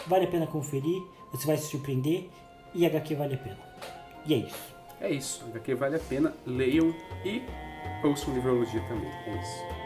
vale a pena conferir, você vai se surpreender e HQ vale a pena. E é isso. É isso, HQ vale a pena, leiam e ouçam livrologia também. É isso.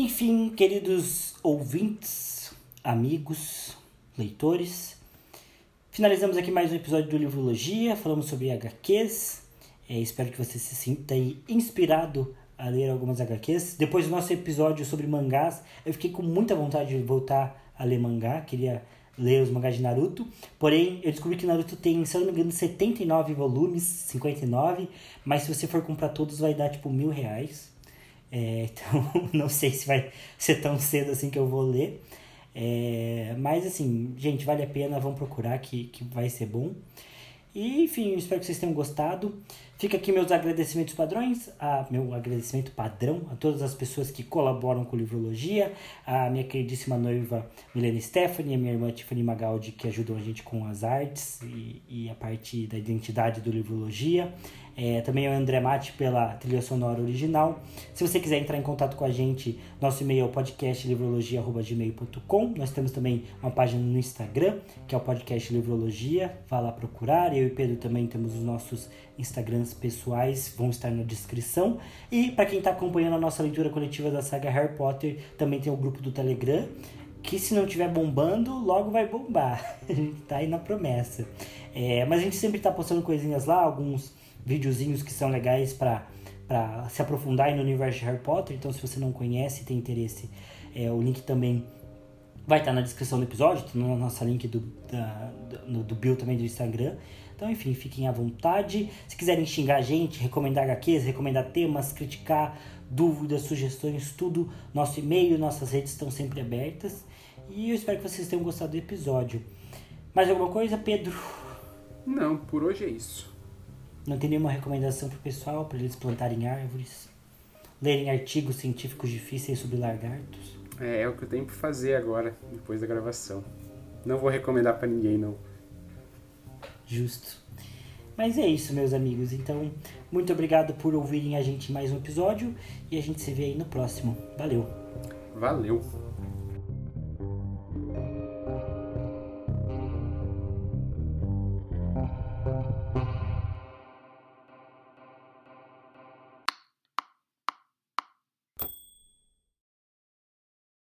Enfim, queridos ouvintes, amigos, leitores, finalizamos aqui mais um episódio do Livrologia. Falamos sobre HQs. É, espero que você se sinta inspirado a ler algumas HQs. Depois do nosso episódio sobre mangás, eu fiquei com muita vontade de voltar a ler mangá. Queria ler os mangás de Naruto. Porém, eu descobri que Naruto tem, se eu não me engano, 79 volumes, 59. Mas se você for comprar todos, vai dar tipo mil reais. É, então, não sei se vai ser tão cedo assim que eu vou ler. É, mas assim, gente, vale a pena, vão procurar que, que vai ser bom. E enfim, espero que vocês tenham gostado. Fica aqui meus agradecimentos padrões, a, meu agradecimento padrão a todas as pessoas que colaboram com Livrologia, a minha queridíssima noiva Milena Stephanie, a minha irmã Tiffany Magaldi, que ajudam a gente com as artes e, e a parte da identidade do Livrologia. É, também é o André Mate pela trilha sonora original. Se você quiser entrar em contato com a gente, nosso e-mail é o podcastlivrologia.gmail.com. Nós temos também uma página no Instagram, que é o podcast Livrologia. Vá lá procurar. Eu e Pedro também temos os nossos Instagrams pessoais, vão estar na descrição. E para quem está acompanhando a nossa leitura coletiva da saga Harry Potter, também tem o grupo do Telegram que se não estiver bombando, logo vai bombar. A gente tá aí na promessa. É, mas a gente sempre tá postando coisinhas lá, alguns videozinhos que são legais para se aprofundar no universo de Harry Potter. Então, se você não conhece e tem interesse, é, o link também vai estar na descrição do episódio, tem no nosso link do, da, do, do também do Instagram. Então, enfim, fiquem à vontade. Se quiserem xingar a gente, recomendar HQs, recomendar temas, criticar, dúvidas, sugestões, tudo, nosso e-mail, nossas redes estão sempre abertas. E eu espero que vocês tenham gostado do episódio. Mais alguma coisa, Pedro? Não, por hoje é isso. Não tem nenhuma recomendação pro pessoal para eles plantarem árvores, lerem artigos científicos difíceis sobre lagartos? É, é o que eu tenho que fazer agora, depois da gravação. Não vou recomendar para ninguém, não. Justo. Mas é isso, meus amigos. Então, muito obrigado por ouvirem a gente em mais um episódio e a gente se vê aí no próximo. Valeu. Valeu.